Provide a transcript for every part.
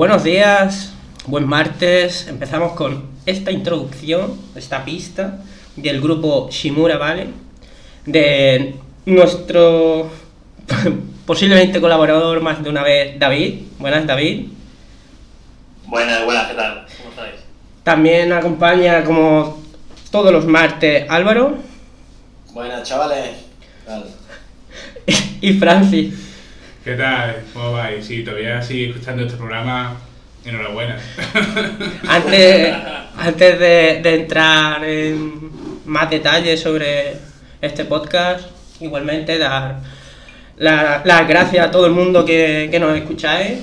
Buenos días, buen martes. Empezamos con esta introducción, esta pista del grupo Shimura Vale, de nuestro posiblemente colaborador más de una vez, David. Buenas, David. Buenas, buenas, ¿qué tal? ¿Cómo estáis? También acompaña como todos los martes Álvaro Buenas, chavales. ¿Qué tal? y Francis. ¿Qué tal? ¿Cómo vais? Sí, todavía sigue escuchando este programa. Enhorabuena. Antes, antes de, de entrar en más detalles sobre este podcast, igualmente dar la- las gracias a todo el mundo que, que nos escucháis.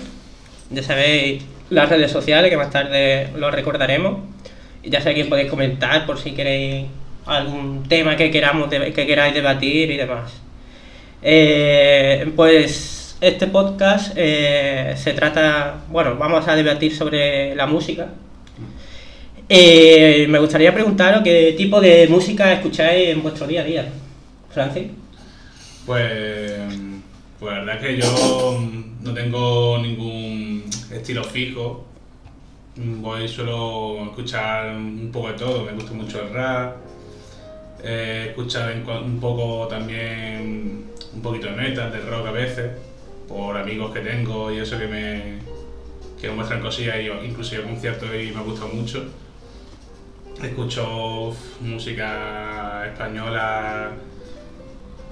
Ya sabéis las redes sociales, que más tarde lo recordaremos. Y ya sabéis que podéis comentar por si queréis algún tema que, queramos que queráis debatir y demás. Eh, pues este podcast eh, se trata, bueno, vamos a debatir sobre la música. Eh, me gustaría preguntaros qué tipo de música escucháis en vuestro día a día. Francis. Pues, pues la verdad es que yo no tengo ningún estilo fijo. Voy a escuchar un poco de todo. Me gusta mucho el rap. En cua- un poco también un poquito de metal, de rock a veces, por amigos que tengo y eso que me, que me muestran cosillas y inclusive conciertos y me gusta mucho. Escucho música española,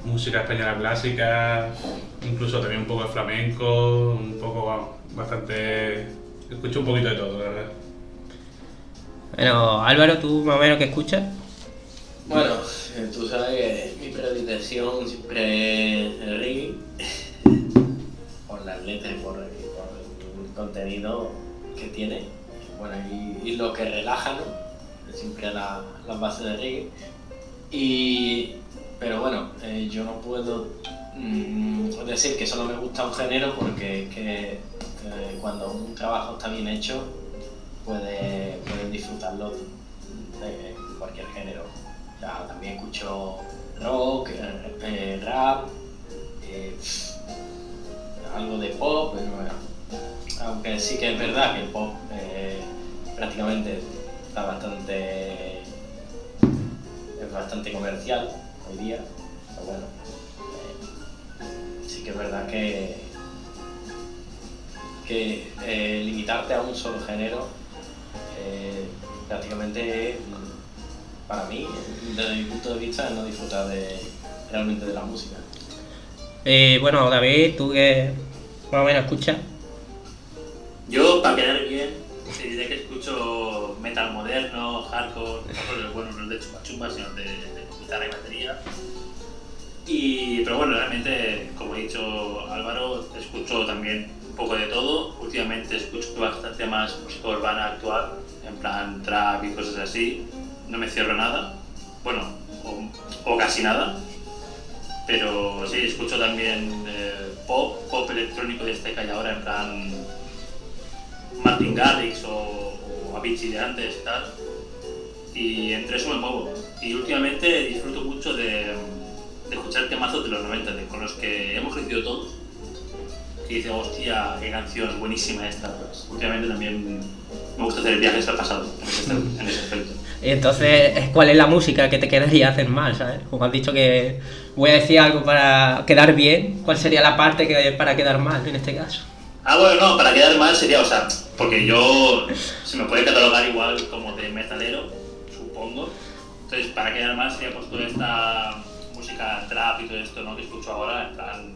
música española clásica, incluso también un poco de flamenco, un poco, bastante... Escucho un poquito de todo, la verdad. Bueno, Álvaro, ¿tú más o menos qué escuchas? Bueno, eh, tú sabes que mi predilección siempre es el reggae. Por las letras y por, el contenido que tiene. Bueno, y, lo que relaja, ¿no? Siempre la, la base del reggae. Y, pero bueno, eh, yo no puedo mm, decir que solo me gusta un género porque que eh, cuando un trabajo está bien hecho, puedes, puedes disfrutarlo de cualquier género. O también escucho rock, eh, eh, rap, algo de pop, pero bueno, aunque sí que es verdad que el pop eh, prácticamente está bastante es bastante comercial hoy día, pero bueno, eh, sí que es verdad que que eh, limitarte a un solo género prácticamente mm, para mí, desde mi punto de vista, no disfrutar de, realmente de la música. Eh, bueno, David, ¿tú qué más o menos escuchas? Yo, para quedar bien, te diré que escucho metal moderno, hardcore, no bueno, no de chumba sino de, de guitarra y batería. Y, pero bueno, realmente, como ha dicho Álvaro, escucho también un poco de todo. Últimamente escucho bastante más música urbana actual, en plan trap y cosas así. No me cierro nada, bueno, o casi nada. Pero sí, escucho también eh, pop, pop electrónico de este que ahora, en plan Martin Garrix o, o Avicii de antes y tal. Y entre eso me muevo. Y últimamente disfruto mucho de, de escuchar temazos de los 90, de- con los que hemos crecido todos. Que dice, hostia, qué canción buenísima esta. Pues, últimamente también me gusta hacer viajes al pasado en ese, en ese aspecto. Y entonces, ¿cuál es la música que te quedaría hacer mal, sabes? Como has dicho que voy a decir algo para quedar bien, ¿cuál sería la parte que para quedar mal en este caso? Ah, bueno, no, para quedar mal sería, o sea, porque yo se me puede catalogar igual como de metalero, supongo. Entonces, para quedar mal sería pues toda esta música trap y todo esto, ¿no? Que escucho ahora, en plan,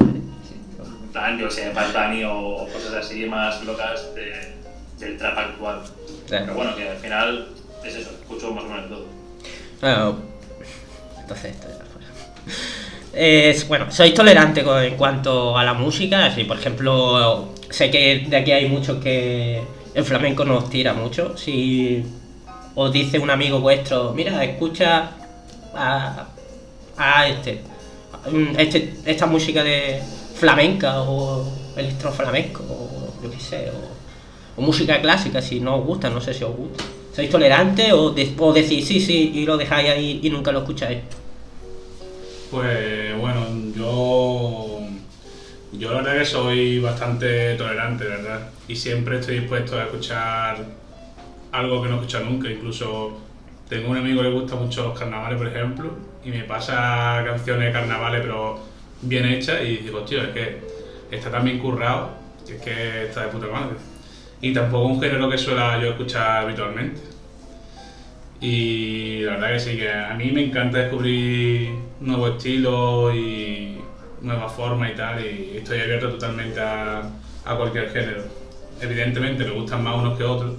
en plan yo sé, Bad Bunny o, o cosas así más locas de- del trap actual. Pero bueno, que al final es eso, escucho más o menos todo. Bueno, entonces esto ya fuera. Es, bueno, sois tolerante con- en cuanto a la música, si por ejemplo, sé que de aquí hay muchos que el flamenco nos tira mucho, si os dice un amigo vuestro, mira, escucha a, a este, mm, este, esta música de flamenca o electroflamenco o yo qué sé, o música clásica, si no os gusta, no sé si os gusta. ¿Sois tolerantes o, de- o decís sí, sí y lo dejáis ahí y nunca lo escucháis? Pues bueno, yo Yo la verdad que soy bastante tolerante, ¿verdad? Y siempre estoy dispuesto a escuchar algo que no he escuchado nunca. Incluso tengo un amigo que le gusta mucho los carnavales, por ejemplo, y me pasa canciones de carnavales, pero bien hechas, y digo, tío, es que está tan bien currado, que es que está de puta madre. Y tampoco un género que suela yo escuchar habitualmente. Y la verdad que sí, que a mí me encanta descubrir nuevos estilos y nuevas formas y tal, y estoy abierto totalmente a, cualquier género. Evidentemente me gustan más unos que otros,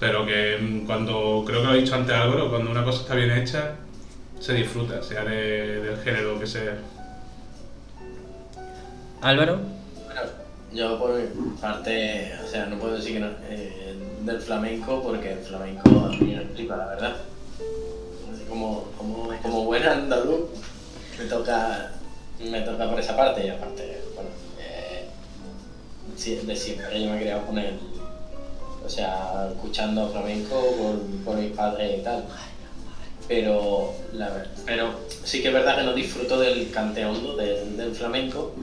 pero que mm, cuando, creo que lo he dicho antes Álvaro, cuando una cosa está bien hecha, se disfruta, sea de- del género que sea. Álvaro, yo por mi parte, o sea, no puedo decir que no, eh, del flamenco, porque el flamenco a mí me flipa, la verdad. Así como, como, como buen andaluz, me toca, me toca por esa parte y aparte, bueno, eh, de siempre yo me he criado con el, o sea, escuchando flamenco por, por mis padres y tal. Pero, la, ver- pero sí que es verdad que no disfruto del cante hondo del, del flamenco,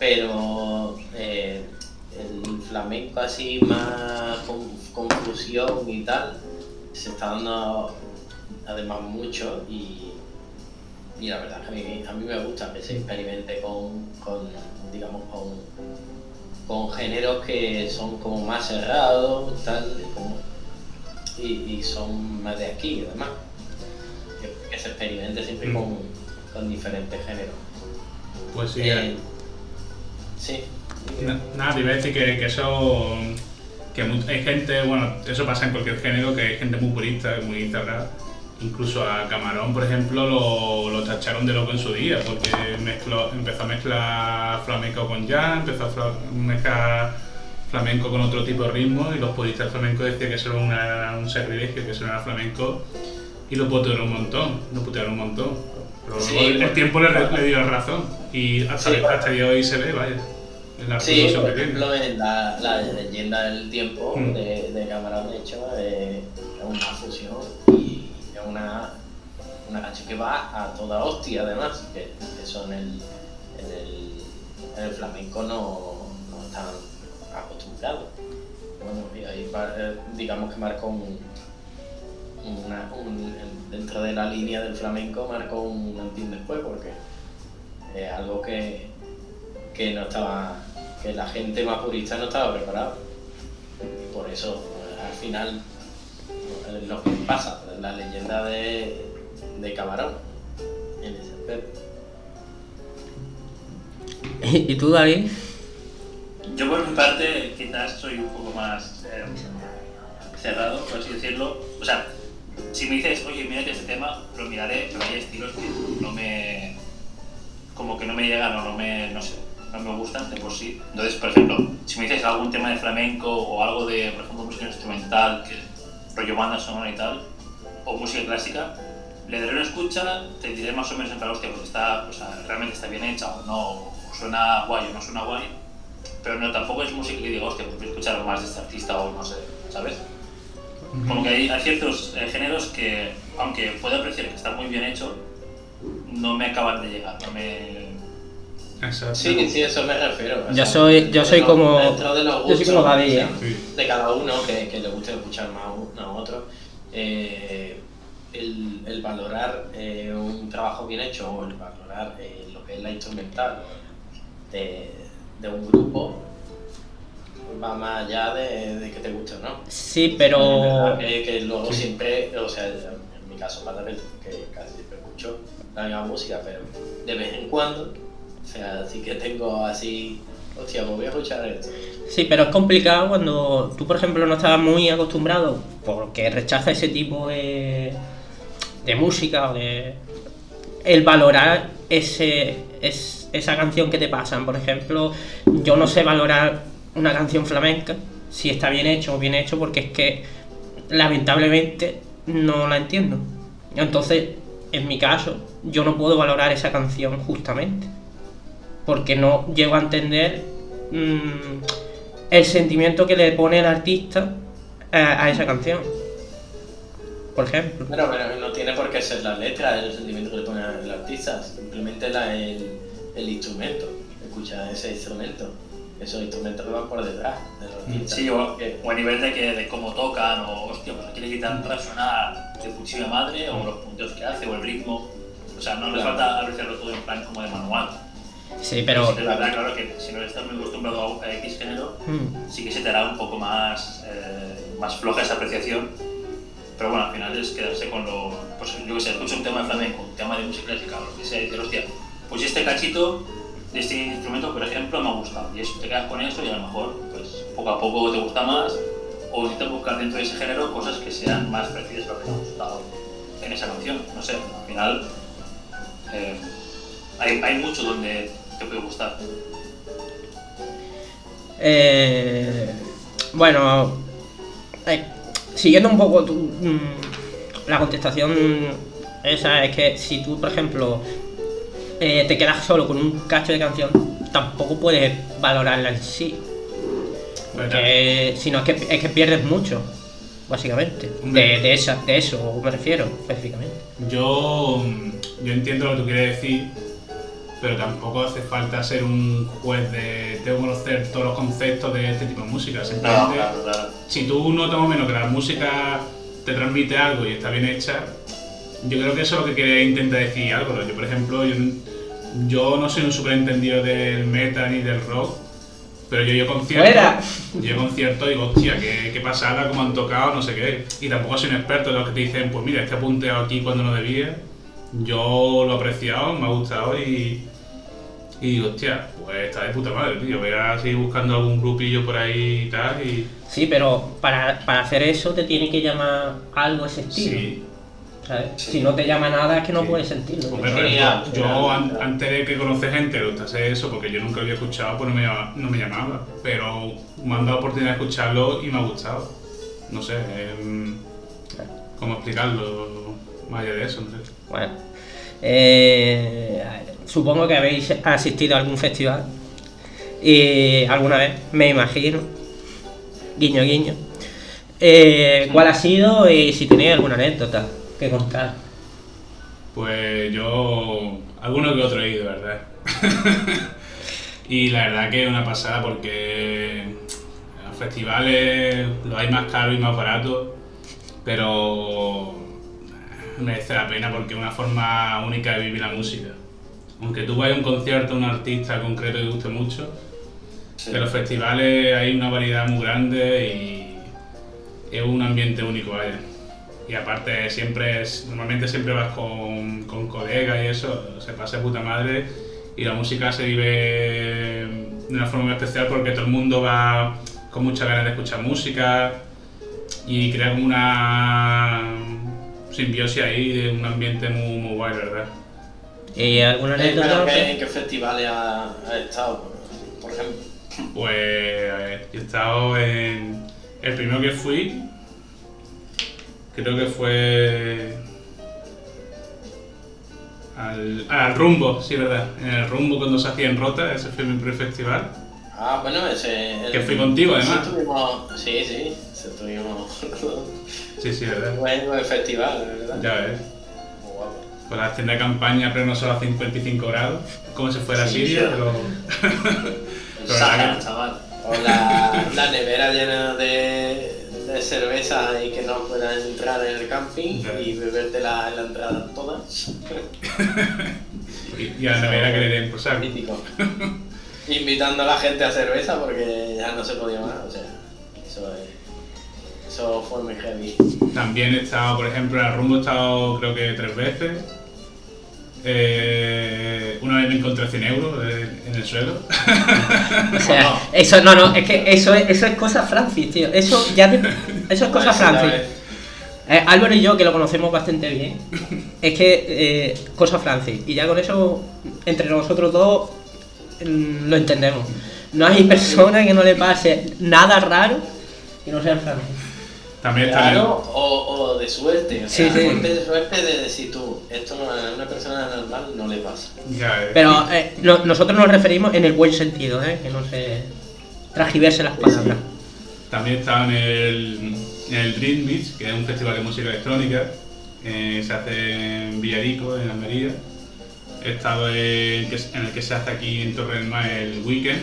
pero eh, el flamenco así más con, con fusión y tal se está dando además mucho y, y la verdad que a mí, a mí me gusta que se experimente con, con digamos con, con géneros que son como más cerrados tal como- y, y son más de aquí además que, que se experimente siempre Mm. con, con diferentes géneros Pues sí, eh, sí. Na- Nada, te iba a decir que, que eso. que hay gente, bueno, eso pasa en cualquier género, que hay gente muy purista, muy cerrada. Incluso a Camarón, por ejemplo, lo, lo tacharon de loco en su día, porque mezcló, empezó a mezclar flamenco con jazz, empezó a mezclar flamenco con otro tipo de ritmo, y los puristas flamencos decían que eso era un sacrilegio, que eso era flamenco, y lo putearon un montón, lo putearon un montón. Pero Sí, el, tiempo le, le dio razón, y hasta, Sí. hasta el día de hoy se ve, vaya. en la Sí, por que tiene. ejemplo, en la, la leyenda del tiempo Mm. de, de Camarón, de hecho, es una fusión y es una, una canción que va a toda hostia, además, que eso en el, en el, en el flamenco no, no están acostumbrados. Bueno, y ahí eh, digamos que marcó un, una- un- dentro de la línea del flamenco marcó un antes y un después, porque es algo que, que no estaba que la gente más purista no estaba preparada y por eso eh, al final lo que pasa la leyenda de, de Camarón en ese aspecto. ¿y tú, David? Yo por mi parte quizás soy un poco más eh, cerrado, por así decirlo. O sea, si me dices, oye, mírate este tema, lo miraré, pero hay estilos que no me... como que no me llegan o no me... no sé, no me gustan de por sí. Entonces, por ejemplo, si me dices algún tema de flamenco o algo de, por ejemplo, música instrumental, que rollo banda sonora y tal, o música clásica, le daré una escucha, te diré más o menos en plan, hostia, pues está, o sea, realmente está bien hecha o no, o suena guay o no suena guay, pero no, tampoco es música que diga, hostia, pues voy a escuchar más de este artista o no sé, ¿sabes? Como que hay, hay ciertos eh, géneros que, aunque puedo apreciar que está muy bien hecho, no me acaban de llegar, no me... Exacto. Sí, sí, eso me refiero. o Yo soy- yo soy como- de los yo soy como ¿eh? Sí. de cada uno que, que le guste escuchar más a uno a otro, eh, el, el valorar eh, un trabajo bien hecho o el valorar eh, lo que es la instrumental de, de un grupo va más allá de, de que te guste no. Sí, pero... que, que luego Sí. siempre, o sea, en mi caso que que casi siempre escucho la misma música, pero de vez en cuando, o sea, sí que tengo así, hostia, pues voy a escuchar esto. Sí, pero es complicado cuando tú, por ejemplo, no estabas muy acostumbrado porque rechazas ese tipo de, de música o de... El valorar ese, es- esa canción que te pasan. Por ejemplo, yo no sé valorar una canción flamenca si está bien hecho o bien hecho porque es que lamentablemente no la entiendo. Entonces, en mi caso, yo no puedo valorar esa canción justamente porque no llego a entender mm, el sentimiento que le pone el artista a, esa canción. Por ejemplo. Bueno, pero no tiene por qué ser la letra, el sentimiento que le pone el artista, simplemente la, el, el instrumento. escucha ese instrumento. Esos instrumentos que van por detrás de los artistas. Sí, o, Que- o a nivel de, que, de cómo tocan, o hostia, pues aquí la guitarra suena de cuchilla madre, o los punteos que hace, o el ritmo. O sea, no le Claro. falta apreciarlo todo en plan como de manual. Sí, pero. Es verdad, claro, que si no estás muy acostumbrado a X género, Mm. sí que se te hará un poco más, eh, más floja esa apreciación. Pero bueno, al final es quedarse con lo. Pues yo que sé, escucho un tema de flamenco, un tema de música clásica, o lo que sea, y dices, hostia, pues este cachito de este instrumento, por ejemplo, me ha gustado. Y eso, te quedas con eso y a lo mejor, pues poco a poco te gusta más, o intentas buscar dentro de ese género cosas que sean más parecidas a lo que te ha gustado en esa canción. No sé, al final. eh, hay, hay mucho donde te puede gustar. Eh, bueno, eh, siguiendo un poco tu, mm, la contestación esa, es que si tú, por ejemplo, eh, te quedas solo con un cacho de canción, tampoco puedes valorarla en sí. Porque, sino es que, es que pierdes mucho, básicamente. De, de, esa, de eso me refiero, específicamente. Yo, mm, yo entiendo lo que tú quieres decir, pero tampoco hace falta ser un juez de tengo que conocer todos los conceptos de este tipo de música. Simplemente, claro, claro. si tú notas más o menos que la música te transmite algo y está bien hecha, yo creo que eso es lo que quiere intentar decir algo. Yo, por ejemplo, yo, yo no soy un superentendido del metal ni del rock, pero yo, yo concierto, yo concierto y digo, hostia, qué, qué pasada, cómo han tocado, no sé qué. Y tampoco soy un experto de los que te dicen, pues mira, este apunteado aquí cuando no debía. Yo lo he apreciado, me ha gustado y, y digo, hostia, pues está de puta madre, tío. Voy a seguir buscando algún grupillo por ahí y tal. Y Sí, pero para, para hacer eso te tiene que llamar algo ese estilo. sí, ¿sabes? Sí. Si no te llama nada es que no Sí. puedes sentirlo. Ya, yo an- antes de que conocer gente le gustase eso, porque yo nunca lo había escuchado, pues no me, llama- no me llamaba. Pero me han dado oportunidad de escucharlo y me ha gustado. No sé, em, cómo explicarlo más allá de eso, no sé. Bueno, eh, supongo que habéis asistido a algún festival y alguna vez, me imagino, guiño guiño. Eh, ¿Cuál ha sido y si tenéis alguna anécdota que contar? Pues yo, alguno que otro he ido, ¿verdad? y la verdad que es una pasada porque los festivales los hay más caros y más baratos, pero merece la pena porque es una forma única de vivir la música. Aunque tú vayas a un concierto a un artista concreto que te guste mucho, Sí. en los festivales hay una variedad muy grande y es un ambiente único, vaya. Y aparte siempre es, normalmente siempre vas con, con colegas y eso, se pasa de puta madre y la música se vive de una forma muy especial porque todo el mundo va con muchas ganas de escuchar música y crea como una simbiosis ahí de un ambiente muy, muy guay, ¿verdad? ¿Y alguna Eh, anécdota? ¿qué- ¿En qué festivales ha, ha estado? Por- Por ejemplo. Pues a ver, yo he estado en. El primero que fui, creo que fue. Al, al Rumbo, sí, verdad. En el Rumbo cuando se hacía en Rota, ese fue mi primer festival. Ah, bueno, ese. el- Que fui contigo, además. tuvimos- sí, sí, ese tuvimos. Sí, sí, verdad. buen, buen festival, ¿verdad? Ya ves. Muy guapo. Con la tienda de campaña, pero no solo a 55 grados, como si fuera Sí, Siria, pero. El Pero Sahara, chaval. O la, la nevera llena de, de cerveza y que no puedas entrar en el camping y bebértela en la entrada todas. Y, y a la nevera que le den por saco. Mítico. Invitando a la gente a cerveza porque ya no se podía más. O sea, eso, es- eso fue muy heavy. También he estado, por ejemplo, en el rumbo he estado creo que tres veces. Eh, una vez me encontré 100 euros en el suelo. O sea, eso no, no, es que eso es, eso es cosa Francis, tío. Eso ya te- eso es cosa Francis. Eh, Álvaro y yo, que lo conocemos bastante bien, es que eh, cosa Francis. Y ya con eso, entre nosotros dos, mm, lo entendemos. No hay persona que no le pase nada raro que no sea Francis. También Claro, o, o de suerte. O sea, sí. golpe de suerte de decir tú, esto no- a una persona normal no le pasa. ya, eh. Pero eh, no- nosotros nos referimos en el buen sentido, ¿eh? que no se transgiverse las palabras. También he estado en el, en el Dream Beach, que es un festival de música electrónica. eh, se hace en Villarico, en Almería. He estado en, en el que se hace aquí en Torre del Mar el weekend.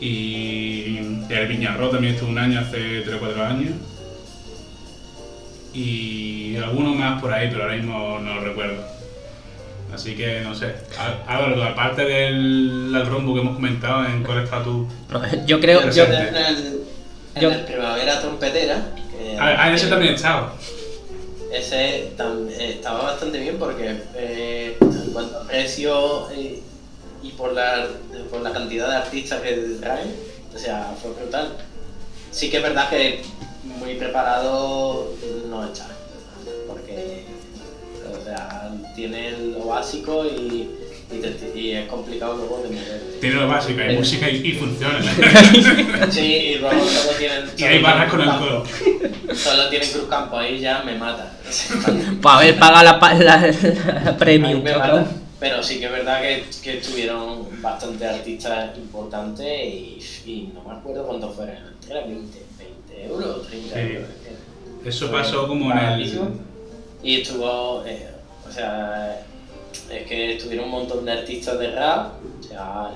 Y el Viñarro también estuve un año, hace 3 o 4 años. Y alguno más por ahí, pero ahora mismo no lo recuerdo. Así que no sé. Álvaro, aparte del, del rombo que hemos comentado, ¿en cuál estás tú? No, Yo creo. Yo en el, en yo- el Primavera Trompetera. que- Ah, ah, en ese también he estado. Ese tam- eh, estaba bastante bien porque eh, en cuanto a precio eh, y por la, por la cantidad de artistas que traen, o sea, fue brutal. Sí que es verdad que muy preparado no está, porque o sea, tiene lo básico y, y, te- y es complicado luego de moverte. Tiene lo básico, hay música y, y funciona. Sí, y luego solo tienen... y hay barras con el solo codo. Solo tienen cruz campo, ahí ya me mata. para haber pagado la, pa- la, la Ahí premium, me mata. Pero sí que es verdad que, que estuvieron bastante artistas importantes y, y no me acuerdo cuánto fueron. Era 20, 20 euros, 30 Sí. euros. Eso Fue pasó como en el. Y estuvo, eh, o sea, es que estuvieron un montón de artistas de rap, o sea,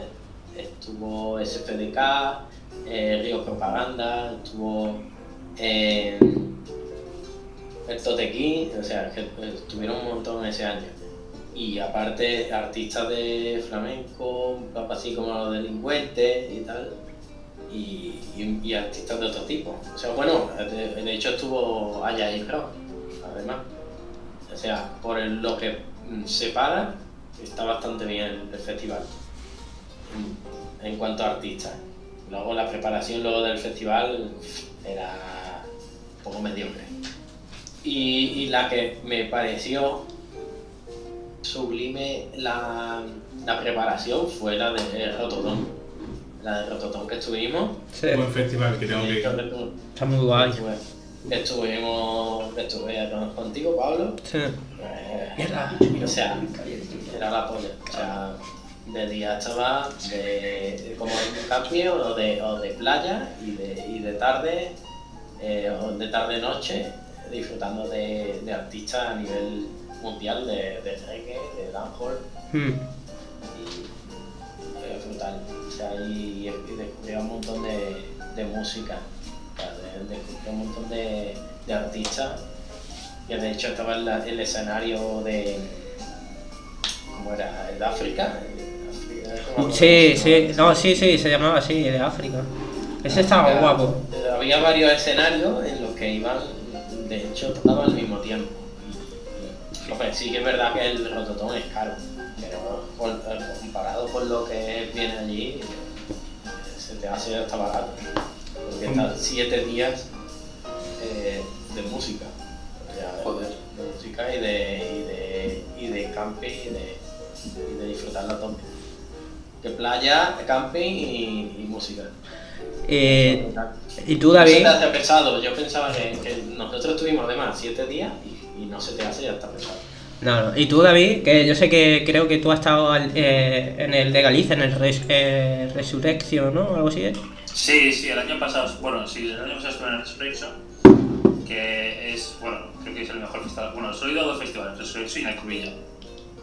estuvo SFDK, eh, Río Propaganda, estuvo eh, el Totequín, o sea, que estuvieron un montón ese año. Y aparte, artistas de flamenco, así como los delincuentes y tal, y, artistas de otro tipo. O sea, bueno, de, hecho estuvo Aya y Rock, además. O sea, por lo que mm, separa, está bastante bien el festival. En cuanto a artistas. Luego la preparación luego del festival era un poco mediocre. Y, y la que me pareció sublime la, la preparación fue la de Rotodón. La de Rotodón que estuvimos. Sí, Buen festival que tengo que ir. está muy guay. Estuvimos, estuve con- contigo, Pablo. Sí. Eh, Mierda. o sea, era la polla. O sea, de día estaba de, de- como en un camping o de, o de playa y de, y de tarde, eh, o de tarde-noche, disfrutando de, de artistas a nivel mundial de, de reggae, de dancehall Hmm. y es brutal. O sea, y, y descubrí un montón de, de música, o sea, descubrí un montón de, de artistas. Que de hecho estaba en la- el escenario de. ¿Cómo era? ¿El de África? Sí, sí, no, sí, sí, se llamaba así, de África. Ese estaba guapo. eh, Había varios escenarios en los que iban, de hecho, tocaban al mismo tiempo. Hombre, sí que es verdad que el rototón es caro, pero por- eh, comparado con lo que viene allí, eh, se te hace hasta barato. Porque están siete días eh, de música. O sea, Joder. De música y de, y de, y de camping y de, y de disfrutar la tope. De playa, de camping y, y música. Eh, ¿Y tú, te David? hace pesado. Yo pensaba que, que nosotros estuvimos además siete días y, y no se te hace ya está pesado. No, no. ¿Y tú, David? Que yo sé que creo que tú has estado al- eh, en el de Galicia, en el Res, eh, Resurrection, ¿no? Algo así. ¿eh? Sí, sí, el año pasado, bueno, sí, el año pasado estuve en el Resurrection, que es, bueno, creo que es el mejor festival. Bueno, solo he ido a dos festivales, Resurrection y el.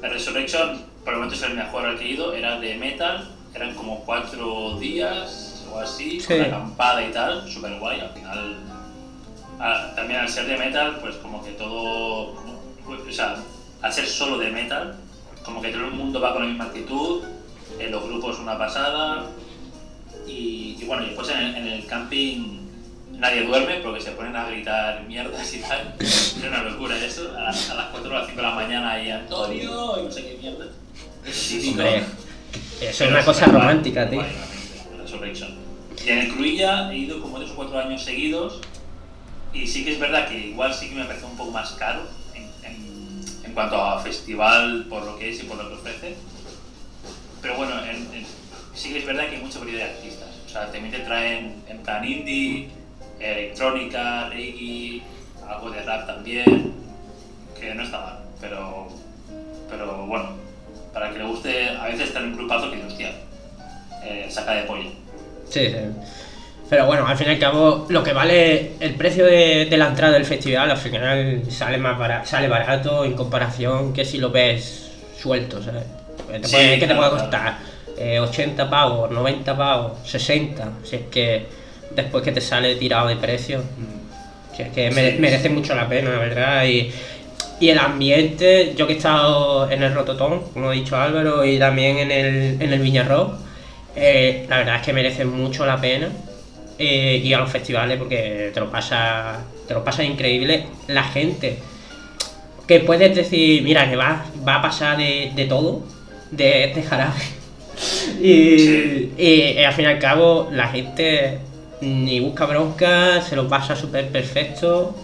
El Resurrection, por el momento es el mejor al que he ido, era de metal, eran como cuatro días o así, Sí. con acampada y tal, súper guay, al final. A- también al ser de metal, pues como que todo, o sea, al ser solo de metal, como que todo el mundo va con la misma actitud, eh, los grupos una pasada, y, y bueno, y después en el, en el camping nadie duerme porque se ponen a gritar mierdas y tal. Es una locura eso. A, las- a las 4 o las 5 de la mañana y Antonio y no sé qué mierda. Hombre, eso es una cosa romántica, tío. Y en el Cruilla he ido como 3 o 4 años seguidos y sí que es verdad que igual sí que me parece un poco más caro en, en- en cuanto a festival por lo que es y por lo que ofrece. Pero bueno, en- sí que es verdad que hay mucha variedad de artistas. O sea, también te traen en plan indie, electrónica, reggae, algo de rap también, que no está mal. Pero, pero bueno, para que le guste, a veces está en un grupazo que, hostia, eh, saca de pollo. Sí, sí. Pero bueno, al fin y al cabo, lo que vale el precio de, de la entrada del festival, al final sale más barato, sale barato en comparación que si lo ves suelto, ¿sabes? Que te Sí, puede, te claro, puede costar eh, 80 pavos, 90 pavos, 60, si es que después que te sale tirado de precio, Mm. si es que mere- Sí. merece mucho la pena, la verdad. Y, y el ambiente, yo que he estado en el Rototón, como ha dicho Álvaro, y también en el, en el Viñarro, eh, la verdad es que merece mucho la pena eh, ir a los festivales porque te lo pasa, te lo pasa increíble. La gente, que puedes decir, mira, que va, va a pasar de, de todo, de, de jarabe. Y, Sí. y, eh, al fin y al cabo, la gente ni busca bronca, se lo pasa súper perfecto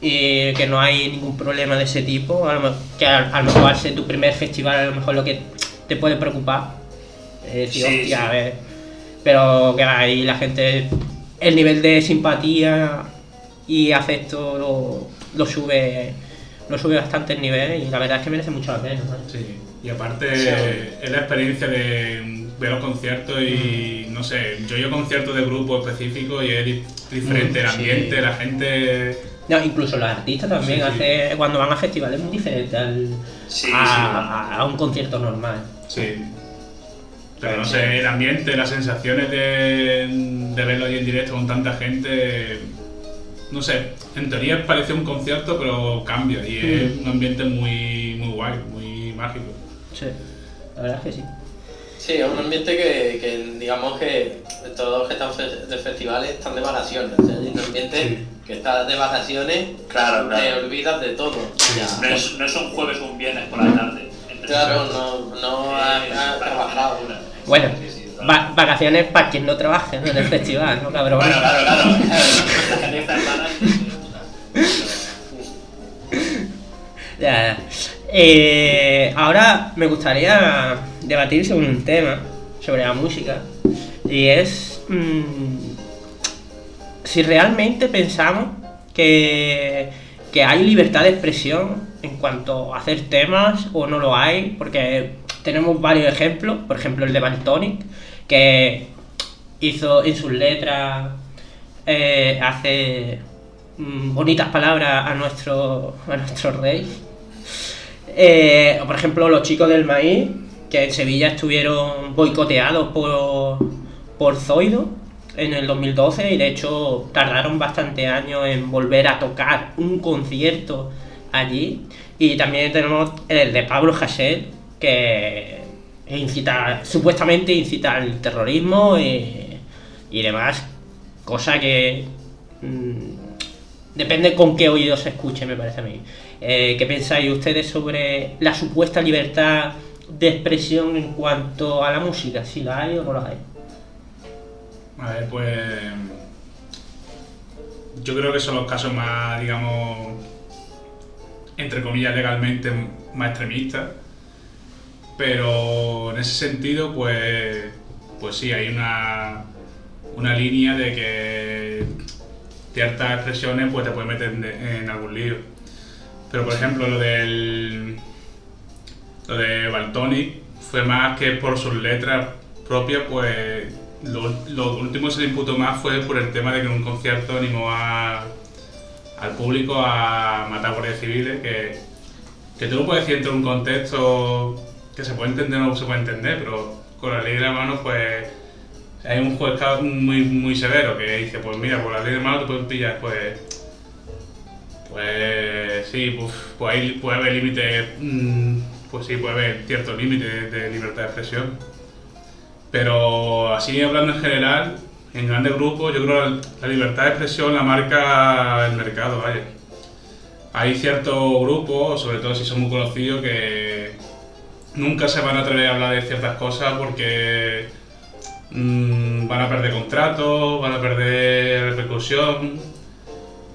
y que no hay ningún problema de ese tipo. A lo, que a, a lo mejor al ser tu primer festival, a lo mejor lo que te puede preocupar es decir, Sí, hostia, sí. a ver. Pero que ahí la gente, el nivel de simpatía y afecto lo, lo sube lo sube bastante el nivel y la verdad es que merece mucho la pena. ¿no? Sí, y aparte Sí. es la experiencia de ver los conciertos y no sé, yo a conciertos de grupo específico y es di- diferente el Mm, sí. ambiente, la gente... No, incluso los artistas también Sí, sí. hace, cuando van a festivales es muy diferente al, Sí, a, sí. a- a un concierto normal. Sí. Pero no sé, el ambiente, las sensaciones de, de verlo ahí en directo con tanta gente, no sé, en teoría parece un concierto pero cambia y es Mm. un ambiente muy, muy guay, muy mágico. Sí, la verdad es que sí. Sí, es un ambiente que, que digamos que todos los que están fe- de festivales están de vacaciones. O sea, es un ambiente Sí. que está de vacaciones, Claro, te claro. olvidas de todo. Ya. No es, no es un jueves o un viernes por la tarde. Claro, no, no has, has trabajado. Bueno, va- vacaciones para quien no trabaje en el festival, ¿no, cabrón? Bueno, claro, claro. Ya, ya. Eh, ahora me gustaría debatir sobre un tema, sobre la música, y es mm, si realmente pensamos que, que hay libertad de expresión en cuanto a hacer temas o no lo hay, porque tenemos varios ejemplos, por ejemplo el de Baltonic, que hizo en sus letras, eh, hace mm, bonitas palabras a nuestro, a nuestro rey. Eh, por ejemplo, los chicos del maíz, que en Sevilla estuvieron boicoteados por, por Zoido en el 2012 y de hecho tardaron bastante años en volver a tocar un concierto allí. Y también tenemos el de Pablo Hasél, que incita, supuestamente incita al terrorismo y, demás, cosa que mm, depende con qué oído se escuche, me parece a mí. Eh, ¿Qué pensáis ustedes sobre la supuesta libertad de expresión en cuanto a la música? Si la hay o no la hay. A ver, pues. Yo creo que son los casos más, digamos, entre comillas, legalmente más extremistas. Pero en ese sentido, pues. Pues sí, hay una. Una línea de que ciertas expresiones pues te pueden meter en, algún lío. Pero por ejemplo, lo del. Lo de Baltonic fue más que por sus letras propias, pues lo, lo último que se le imputó más fue por el tema de que en un concierto animó a- al público a matar guardias civiles, que, que tú lo puedes decir entre un contexto se puede entender o no se puede entender, pero con la ley de la mano, pues hay un juez muy, muy severo que dice, pues mira, por la ley de la mano te pueden pillar, pues... Pues sí, pues, pues puede haber límites, mm, pues sí, puede haber ciertos límites de libertad de expresión. Pero así hablando en general, en grandes grupos, yo creo que la libertad de expresión la marca el mercado, vaya. Hay ciertos grupos, sobre todo si son muy conocidos, que nunca se van a atrever a hablar de ciertas cosas porque mm, van a perder contratos, van a perder repercusión.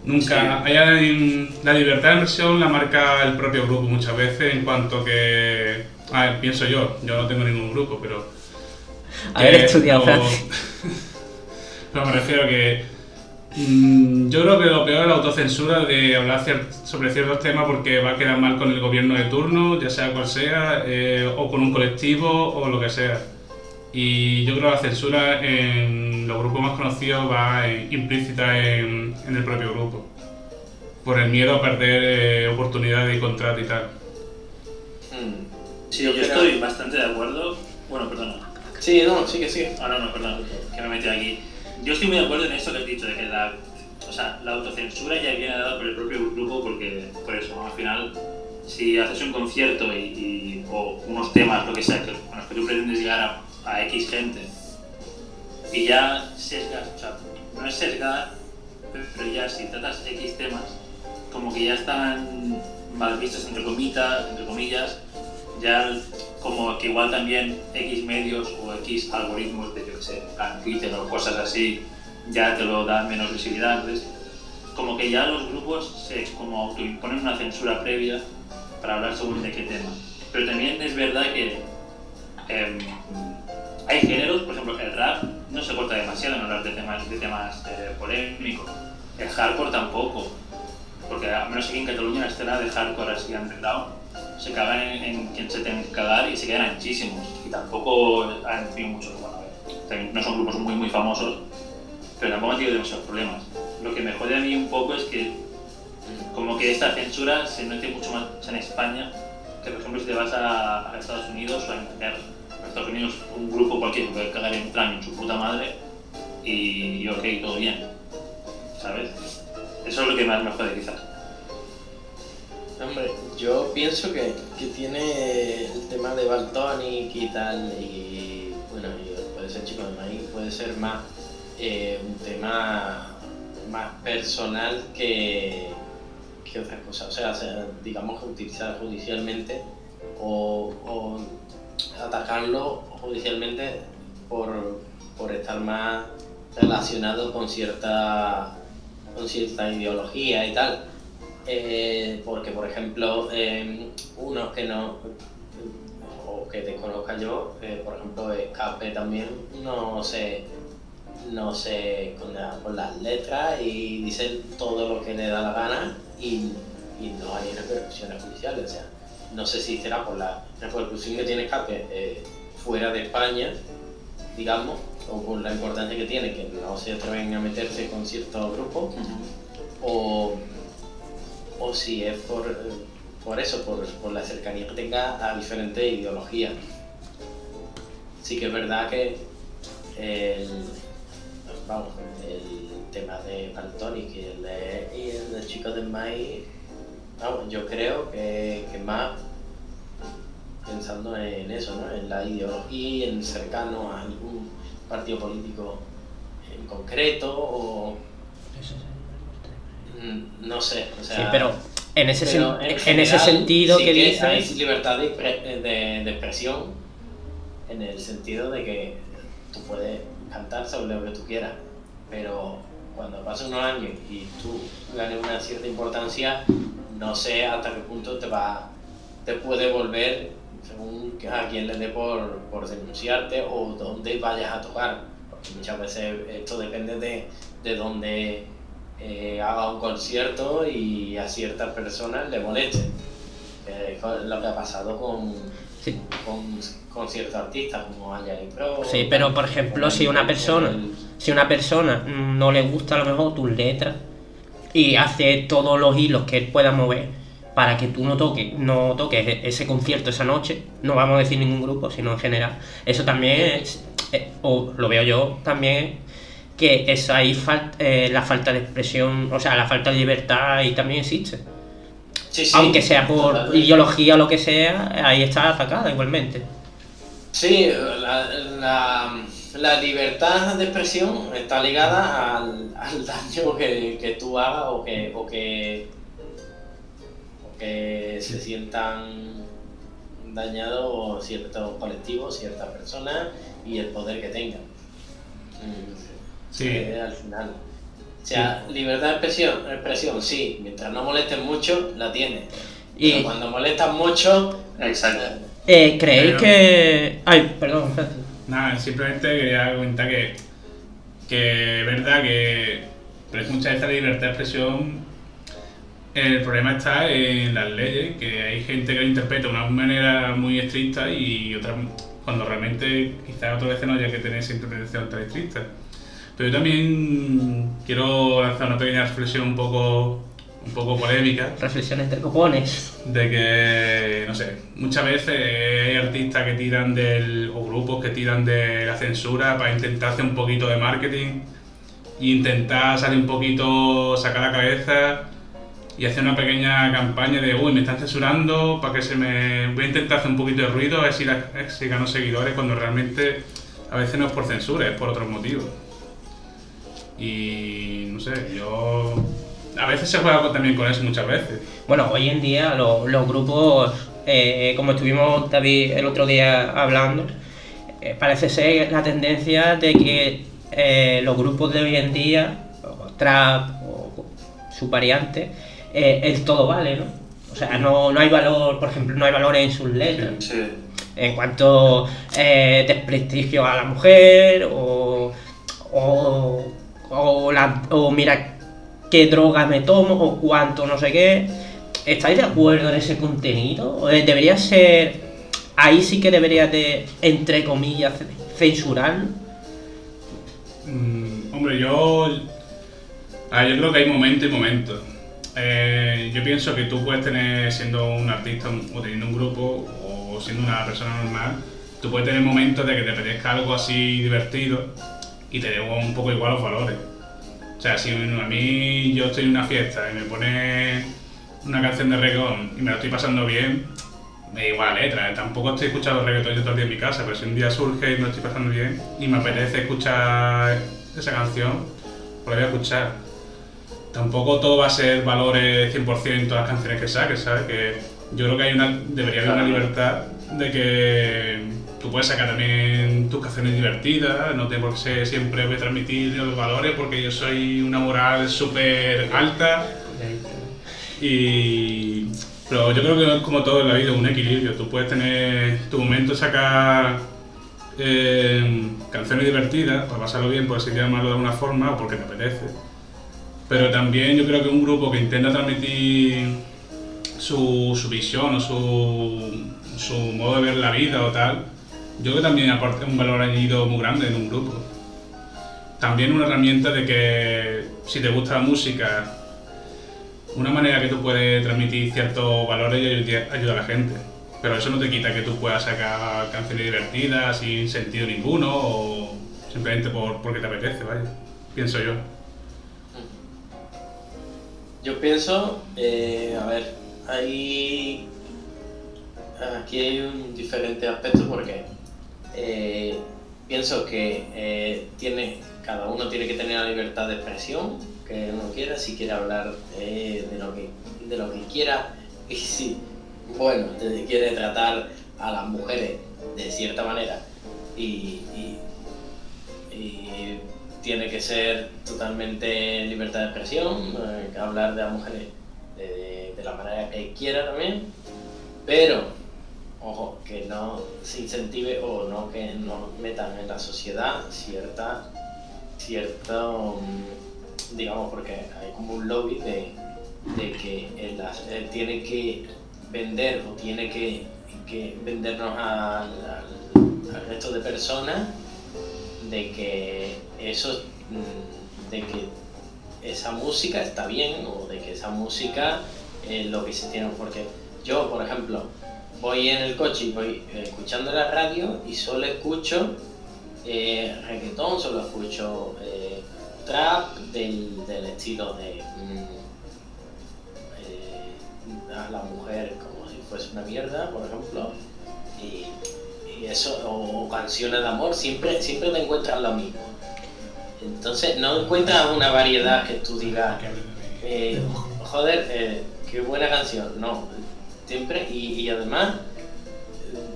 Nunca. Hay- la libertad de expresión la marca el propio grupo muchas veces en cuanto que. A ver, pienso yo, yo no tengo ningún grupo, pero Haber estudiado francés. no, me refiero a que. Mm, yo creo que lo peor es la autocensura de hablar sobre ciertos temas porque va a quedar mal con el gobierno de turno, ya sea cual sea, eh, o con un colectivo o lo que sea. Y yo creo que la censura en los grupos más conocidos va eh, implícita en, en el propio grupo. Por el miedo a perder eh, oportunidades y contratos y tal. Mm. Sí, yo, estoy bastante de acuerdo. Bueno, perdona. Sí, no, sigue, sigue. Ah, no, no, perdón, que me he metido aquí. Yo estoy muy de acuerdo en esto que has dicho, de que la, o sea, la autocensura ya viene dada por el propio grupo, porque, por eso, al final, si haces un concierto y, o unos temas, lo que sea, con los que tú pretendes llegar a, a X gente, y ya sesgas, o sea, no es sesgar, pero ya si tratas X temas, como que ya están mal vistos entre comillas, entre comillas ya como que igual también X medios o X algoritmos de, yo qué sé, Twitter o cosas así, ya te lo dan menos visibilidad. Entonces, como que ya los grupos se como autoimponen una censura previa para hablar según de qué tema. Pero también es verdad que em, hay géneros, por ejemplo, el rap no se corta demasiado en hablar de temas, de temas eh, polémicos. El hardcore tampoco. Porque al menos aquí en Cataluña la escena de hardcore así underground se cagan en, en quien se tenga que cagar y se quedan anchísimos. Y tampoco han tenido mucho, bueno, también no son grupos muy muy famosos, pero tampoco han tenido demasiados problemas. Lo que me jode a mí un poco es que como que esta censura se note mucho más en España que por ejemplo si te vas a, a Estados Unidos o a Inglaterra. En Estados Unidos un grupo cualquiera puede cagar en plan en su puta madre y, y ok, todo bien. ¿Sabes? Eso es lo que más me jode quizás. Hombre, yo pienso que, que tiene el tema de Baltonic y tal, y bueno, puede ser Chico de Maíz, puede ser más eh, un tema más personal que, que otra cosa. O sea, digamos que utilizar judicialmente o, o atacarlo judicialmente por, por estar más relacionado con cierta, con cierta ideología y tal. Eh, porque, por ejemplo, eh, unos que no o que desconozca yo, eh, por ejemplo, Escape también no se no se condena por las letras y dice todo lo que le da la gana y, y no hay repercusiones judiciales. O sea, no sé si será por la repercusión que tiene Escape eh, fuera de España, digamos, o por la importancia que tiene, que no se atreven a meterse con ciertos grupos, o, o si es por, por eso, por, por la cercanía que tenga a diferentes ideologías. Sí que es verdad que el, vamos, el tema de Baltonic y el de, y el de Chico de Maíz, vamos, yo creo que, que más pensando en eso, ¿no? en la ideología y en cercano a algún partido político en concreto o mm, no sé, o sea, Sí, pero en ese, pero sen- en general ese sentido sí que Hay dices, libertad de, de- de expresión en el sentido de que tú puedes cantar sobre lo que tú quieras, pero cuando pasan unos años y tú ganes una cierta importancia, no sé hasta qué punto te va te puede volver según a quién le dé por, por denunciarte o dónde vayas a tocar. Porque muchas veces esto depende de, de dónde eh, haga un concierto y a ciertas personas le moleste. Eh, es lo que ha pasado con, Sí. con, con ciertos artistas como Aya y Pro. Sí, pero por ejemplo, si una persona, si una persona no le gusta a lo mejor tus letras y hace todos los hilos que él pueda mover para que tú no toques, no toques ese concierto esa noche, no vamos a decir ningún grupo, sino en general, eso también es, eh, o lo veo yo también, que es ahí fal- eh, la falta de expresión, o sea, la falta de libertad ahí también existe. Sí, sí, Aunque sea por totalmente. ideología o lo que sea, ahí está atacada igualmente. Sí, la, la, la libertad de expresión está ligada al, al daño que, que tú hagas o que, o que, que se sientan dañados ciertos colectivos, ciertas personas y el poder que tengan. Sí. eh, al final. O sea, libertad de expresión, expresión, sí, mientras no molesten mucho, la tienes. Y- Pero cuando molestan mucho, Exacto. Eh, ¿Creéis Pero- que...? Ay, perdón. Nada, simplemente quería comentar que, que es verdad que pero es mucha de esta libertad de expresión, el problema está en las leyes, que hay gente que lo interpreta de una manera muy estricta y otra cuando realmente quizás otras veces no haya que tener esa interpretación tan estricta. Pero yo también quiero lanzar una pequeña reflexión un poco, un poco polémica. Reflexión entre copones. De que, no sé, muchas veces hay artistas que tiran del. o grupos que tiran de la censura para intentar hacer un poquito de marketing e intentar salir un poquito, sacar la cabeza y hacer una pequeña campaña de, uy, me están censurando, para que se me... voy a intentar hacer un poquito de ruido, a ver si, la, si gano seguidores, cuando realmente a veces no es por censura, es por otros motivos. Y no sé, yo... A veces se juega también con eso muchas veces. Bueno, hoy en día lo- los grupos, eh, como estuvimos David el otro día hablando, eh, parece ser la tendencia de que eh, los grupos de hoy en día, trap o su variante, eh, el todo vale, ¿no? O sea, no, no hay valor, por ejemplo, no hay valor en sus letras. Sí. En cuanto eh, desprestigio a la mujer o, o, o, la- o mira qué droga me tomo o cuánto no sé qué. ¿Estáis de acuerdo en ese contenido? ¿O, eh, Debería ser... Ahí sí que debería de, entre comillas, censurarlo. Mm, hombre, yo. a ver, yo creo que hay momentos y momentos. Eh, yo pienso que tú puedes tener, siendo un artista o teniendo un grupo o siendo una persona normal, tú puedes tener momentos de que te apetezca algo así divertido y te dé un poco igual los valores. O sea, si a mí yo estoy en una fiesta y me pone una canción de reggaetón y me lo estoy pasando bien, me da igual la letra. Tampoco estoy escuchando reggaetón yo todo el día en mi casa, pero si un día surge y me lo estoy pasando bien y me apetece escuchar esa canción, pues la voy a escuchar. Tampoco todo va a ser valores 100% todas las canciones que saques, ¿sabes? Que yo creo que hay una, debería haber una libertad de que tú puedes sacar también tus canciones divertidas, no tengo por qué siempre voy a transmitir los valores porque yo soy una moral súper alta y... Pero yo creo que es como todo en la vida, un equilibrio. Tú puedes tener tu momento, sacar eh, canciones divertidas para pasarlo bien, por así llamarlo de alguna forma, o porque te apetece. Pero también yo creo que un grupo que intenta transmitir su, su visión o su, su modo de ver la vida o tal, yo creo que también aporta un valor añadido muy grande en un grupo. También una herramienta de que si te gusta la música, una manera que tú puedes transmitir ciertos valores y ayudar, a la gente. Pero eso no te quita que tú puedas sacar canciones divertidas sin sentido ninguno o simplemente por, porque te apetece, vaya. Pienso yo. Yo pienso, eh, a ver, hay. Aquí hay un diferente aspecto porque eh, pienso que eh, tiene, cada uno tiene que tener la libertad de expresión que uno quiera, si quiere hablar de, lo que, de lo que quiera y si, bueno, quiere tratar a las mujeres de cierta manera y tiene que ser totalmente libertad de expresión, eh, hablar de las mujeres de, de la manera que quiera también, pero, ojo, que no se incentive o no que no metan en la sociedad cierta, cierto, mm, digamos, porque hay como un lobby de, de que las- eh, tiene que vender o tiene que, que vendernos al resto de personas de que eso mm, de que esa música está bien o de que esa música es lo que se tiene porque yo por ejemplo voy en el coche y voy eh, escuchando la radio y solo escucho eh, reggaetón solo escucho eh, trap del, del estilo de mm, eh, a la mujer como si fuese una mierda por ejemplo y eso, o, canciones de amor, siempre, siempre te encuentras lo mismo. Entonces, no encuentras una variedad que tú digas, eh, joder, eh, qué buena canción. No, siempre, y, y además,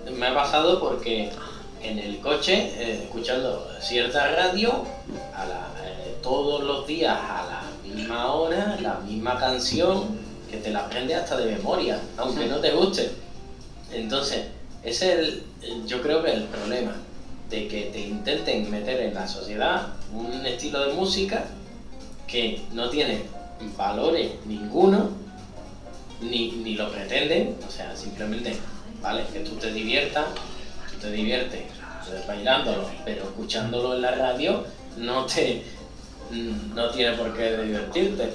eh, me ha pasado porque en el coche, eh, escuchando cierta radio, a la- todos los días a la misma hora, la misma canción, que te la aprendes hasta de memoria, aunque no te guste. Entonces, es el, yo creo que el problema de que te intenten meter en la sociedad un estilo de música que no tiene valores ninguno, ni, ni lo pretenden, o sea, simplemente, vale, que tú te diviertas, tú te diviertes bailándolo, pero escuchándolo en la radio no te no tiene por qué divertirte.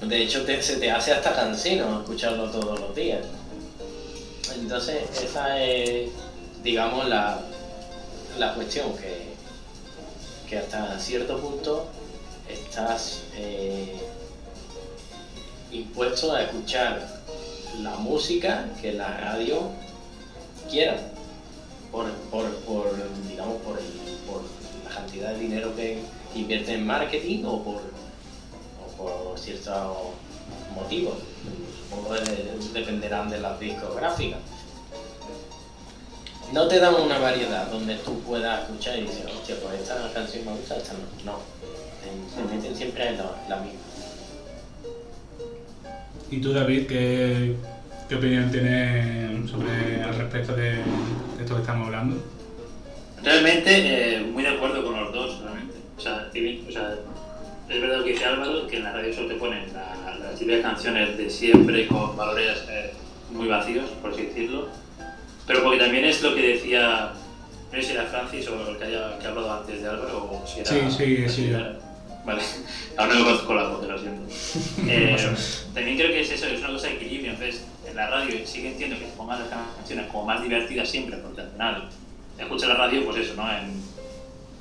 De hecho, te- se te hace hasta cansino escucharlo todos los días. Entonces, esa es, digamos, la, la cuestión, que, que hasta cierto punto estás eh, impuesto a escuchar la música que la radio quiera, por, por, por, digamos, por, por la cantidad de dinero que invierte en marketing o por, o por ciertos motivos. Supongo de- dependerán de las discográficas. No te dan una variedad donde tú puedas escuchar y decir, hostia, pues esta canción me gusta, esta no. No. Meten siempre en la, la misma. ¿Y tú, David, qué, qué opinión tienes sobre al respecto de, de esto que estamos hablando? Realmente, eh, muy de acuerdo con los dos, realmente. O sea, o sea, es verdad lo que dice Álvaro, que en la radio solo te ponen la- las típicas canciones de siempre con valores eh, muy vacíos, por así decirlo. Pero porque también es lo que decía, no sé si era Francis o el que haya que ha hablado antes de Álvaro, o si era... Sí, sí, sí. Vale, aún no conozco la voz, lo siento. Eh, también creo que es eso, es una cosa de equilibrio. Entonces, en la radio sí que entiendo que se pongan las canciones como más divertidas siempre, porque al final escuchas la radio, pues eso, ¿no? En,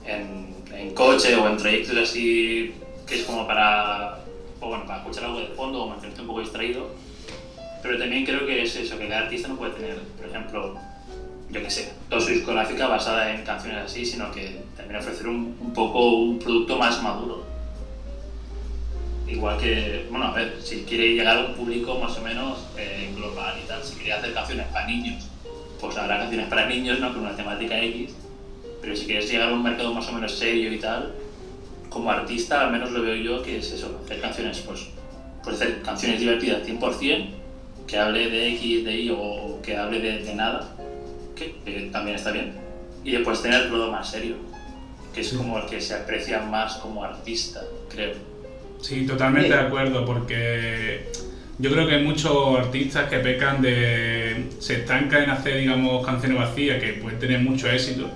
en, en coche o en trayectos así, que es como para, bueno, para escuchar algo de fondo o mantenerte un poco distraído. Pero también creo que es eso, que cada artista no puede tener, por ejemplo, yo qué sé, toda su discográfica basada en canciones así, sino que también ofrecer un, un poco un producto más maduro. Igual que, bueno, a ver, si quiere llegar a un público más o menos eh, global y tal, si quiere hacer canciones para niños, pues habrá canciones para niños, ¿no? Con una temática X. Pero si quieres llegar a un mercado más o menos serio y tal, como artista, al menos lo veo yo, que es eso, hacer canciones, pues, pues hacer canciones divertidas 100%, que hable de X, de Y o que hable de, de nada, que, que también está bien. Y después tener el todo más serio, que es como el que se aprecia más como artista, creo. Sí, totalmente de acuerdo, porque yo creo que hay muchos artistas que pecan de. se estancan en hacer, digamos, canciones vacías que pueden tener mucho éxito,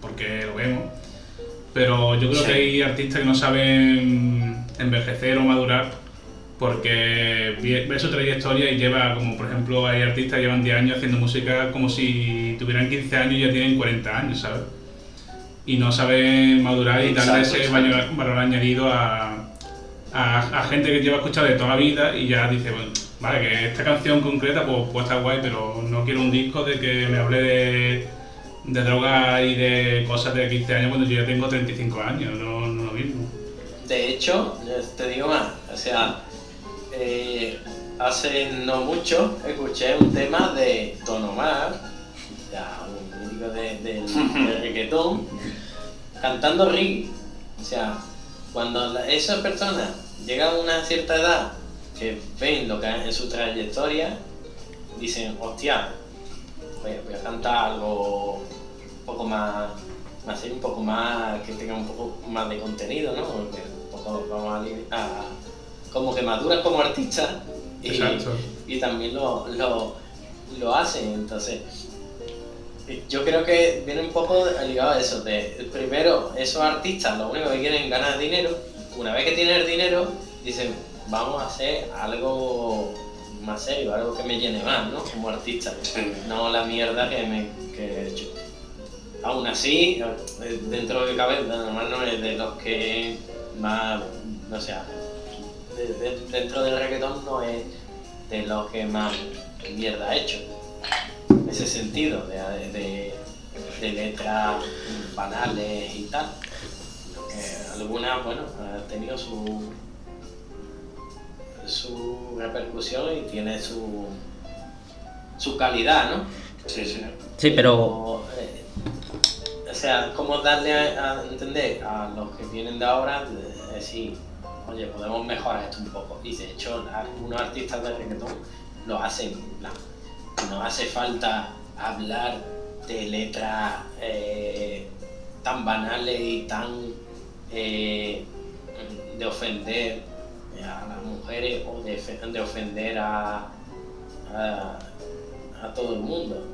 porque lo vemos. Pero yo creo Sí. que hay artistas que no saben envejecer o madurar porque ve su trayectoria y lleva, como por ejemplo, hay artistas que llevan 10 años haciendo música como si tuvieran 15 años y ya tienen 40 años, ¿sabes? Y no saben madurar y darle ese valor, valor añadido a, a, a gente que lleva escuchando de toda la vida y ya dice, bueno, vale, que esta canción concreta pues, pues está guay, pero no quiero un disco de que me hable de, de droga y de cosas de 15 años cuando yo ya tengo 35 años, no, no lo mismo. De hecho, te digo más, o sea, eh, hace no mucho escuché un tema de Don Omar, ya, un mítico de, del reggaetón, cantando reggae. O sea, cuando esas personas llegan a una cierta edad, que ven lo que hay en su trayectoria, dicen, hostia, voy, voy a cantar algo un poco más, más un poco más, que tenga un poco más de contenido, ¿no? Porque un poco vamos a, como que maduran como y, Exacto. y también lo, lo, lo hacen, entonces yo creo que viene un poco ligado a eso, de primero esos artistas lo único que quieren es ganar dinero, una vez que tienen el dinero dicen vamos a hacer algo más serio, algo que me llene más, ¿no? Como artista, Sí. no la mierda que, me, que he hecho. Aún así, eh, dentro de lo que cabe, normal no es de los que más, no sé, de- de- dentro del reggaetón no es de los que más mierda ha hecho. Ese sentido, de, de, de letras banales y tal. Eh, algunas, bueno, han tenido su, su repercusión y tiene su, su calidad, ¿no? Sí, sí. Sí, pero Como, eh, o sea, como darle a, a entender a los que vienen de ahora, de decir, oye, podemos mejorar esto un poco. Y de hecho, algunos artistas de reggaetón lo hacen. No hace falta hablar de letras eh, tan banales y tan eh, de ofender a las mujeres o de, fe- de ofender a, a, a todo el mundo.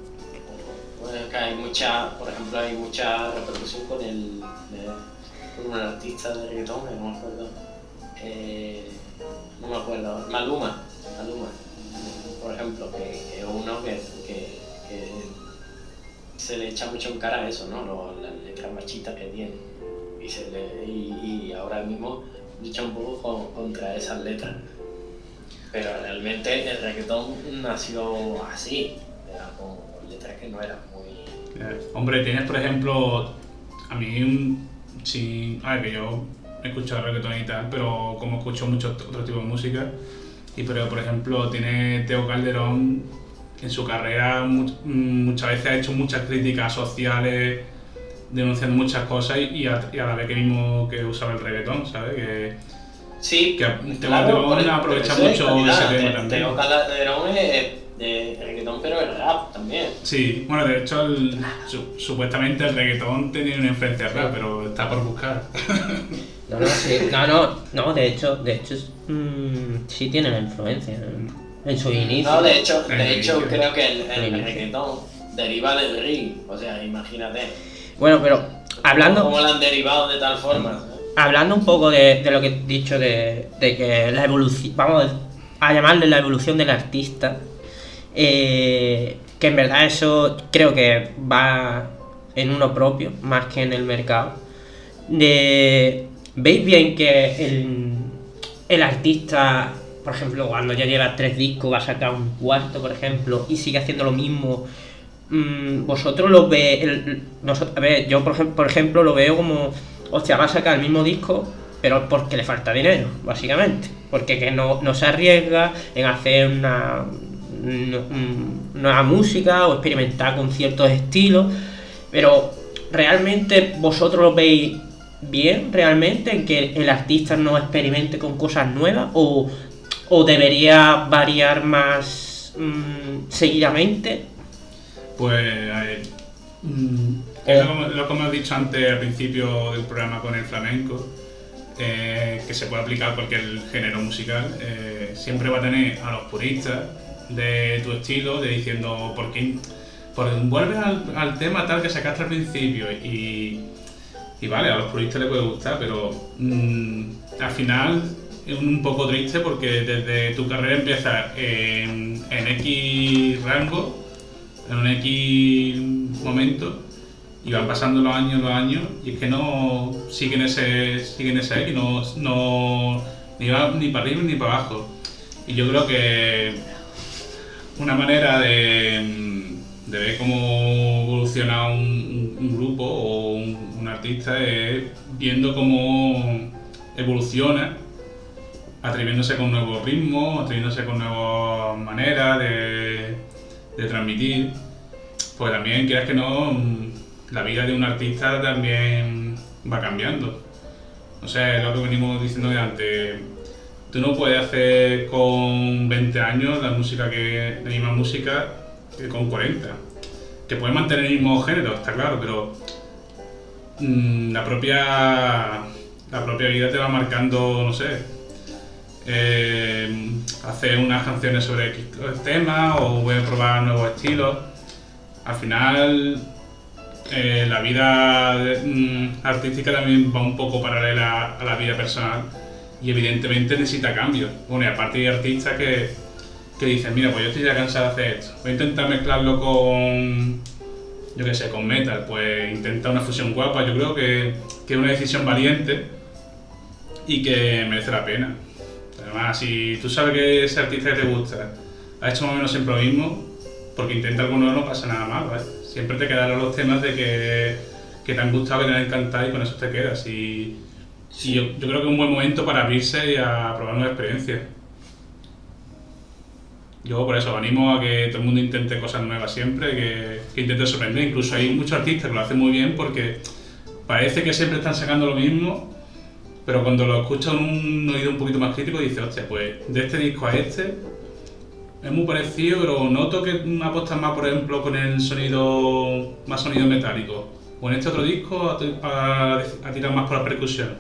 Bueno, que hay mucha, por ejemplo, hay mucha repercusión con el con un artista de reggaetón, no me acuerdo. Eh, no me acuerdo, Maluma, Maluma, por ejemplo, que es uno que, que- se le echa mucho en cara eso, ¿no? Lo- letras machistas que tiene. Y, se le, y ahora mismo lucha un poco con- contra esas letras. Pero realmente el reggaetón nació así, con, con letras que no eran muy... Hombre, tienes por ejemplo, a mí, sí, a ver, que yo he escuchado reggaetón y tal, pero como escucho mucho otro tipo de música, y pero por ejemplo, tiene Teo Calderón en su carrera mm, muchas veces ha hecho muchas críticas sociales, denunciando muchas cosas y, y a, y a la vez que mismo que usaba el reggaetón, ¿sabes? Que, Sí, que Teo claro, aprovecha mucho calidad. ese tema Te- también. Teo Calderón es de reggaetón, pero es rap también. Sí, bueno, de hecho, el- su- supuestamente el reggaetón tenía una influencia rap, pero está por buscar. No, no, sí, no, no, no, de hecho, de hecho, es- mm, sí tiene la influencia en, en su inicio. No, de hecho, El de hecho inicio. creo que el, El el reggaetón deriva del reggae. O sea, imagínate. Bueno, pero hablando, ¿Cómo lo han derivado de tal forma? hablando un poco de, de lo que he dicho de, de que la evolución, vamos a llamarle la evolución del artista, eh, que en verdad eso creo que va en uno propio, más que en el mercado. De, ¿Veis bien que el, el artista, por ejemplo, cuando ya lleva tres discos, va a sacar un cuarto, por ejemplo, y sigue haciendo lo mismo? Mm, vosotros lo ver, yo por ejemplo, lo veo como, hostia, va a sacar el mismo disco, pero porque le falta dinero, básicamente. Porque que no, no se arriesga en hacer una nueva música o experimentar con ciertos estilos. Pero realmente vosotros lo veis bien, realmente, en que el artista no experimente con cosas nuevas o, o debería variar más mm, seguidamente. Pues, a ver, mm, es lo, lo que hemos dicho antes al principio del programa con el flamenco, eh, que se puede aplicar a cualquier género musical, eh, siempre va a tener a los puristas de tu estilo, de diciendo, ¿por qué? Por, vuelve al, al tema tal que sacaste al principio y, y vale, a los puristas les puede gustar, pero mm, al final es un poco triste porque desde tu carrera empieza en, en X rango, en un X momento, y van pasando los años, los años, y es que no siguen ese, siguen ese X, no, no, ni va ni para arriba ni para abajo. Y yo creo que una manera de, de ver cómo evoluciona un, grupo o un, un artista es viendo cómo evoluciona, atreviéndose con nuevos ritmos, atreviéndose con nuevas maneras de, de transmitir. Pues también, quieras que no, mm, la vida de un artista también va cambiando. O sea, lo que venimos diciendo de antes. Tú no puedes hacer con 20 años la música que la misma música que con 40. Que puedes mantener el mismo género, está claro, pero mm, la propia la propia vida te va marcando, no sé, eh, hacer unas canciones sobre X tema o voy a probar nuevos estilos. Al final, eh, la vida mm, artística también va un poco paralela a la vida personal y evidentemente necesita cambios. Bueno, y aparte hay artistas que, que dicen, mira, pues yo estoy ya cansado de hacer esto, voy a intentar mezclarlo con, yo qué sé, con metal, pues intenta una fusión guapa, yo creo que, que es una decisión valiente y que merece la pena. Además, si tú sabes que ese artista que te gusta ha hecho más o menos siempre lo mismo, porque intenta algo nuevo no pasa nada mal, ¿vale? Siempre te quedarán los temas de que, que te han gustado, que te han encantado y con eso te quedas. Y, y yo, yo creo que es un buen momento para abrirse y a probar nuevas experiencias. Yo por eso animo a que todo el mundo intente cosas nuevas siempre, que, que intente sorprender. Incluso hay muchos artistas que lo hacen muy bien porque parece que siempre están sacando lo mismo, pero cuando lo escuchas en un oído un poquito más crítico dices, hostia, pues de este disco a este es muy parecido, pero noto que apostas más, por ejemplo, con el sonido, más sonido metálico. O en este otro disco a, a- tirar más por la percusión.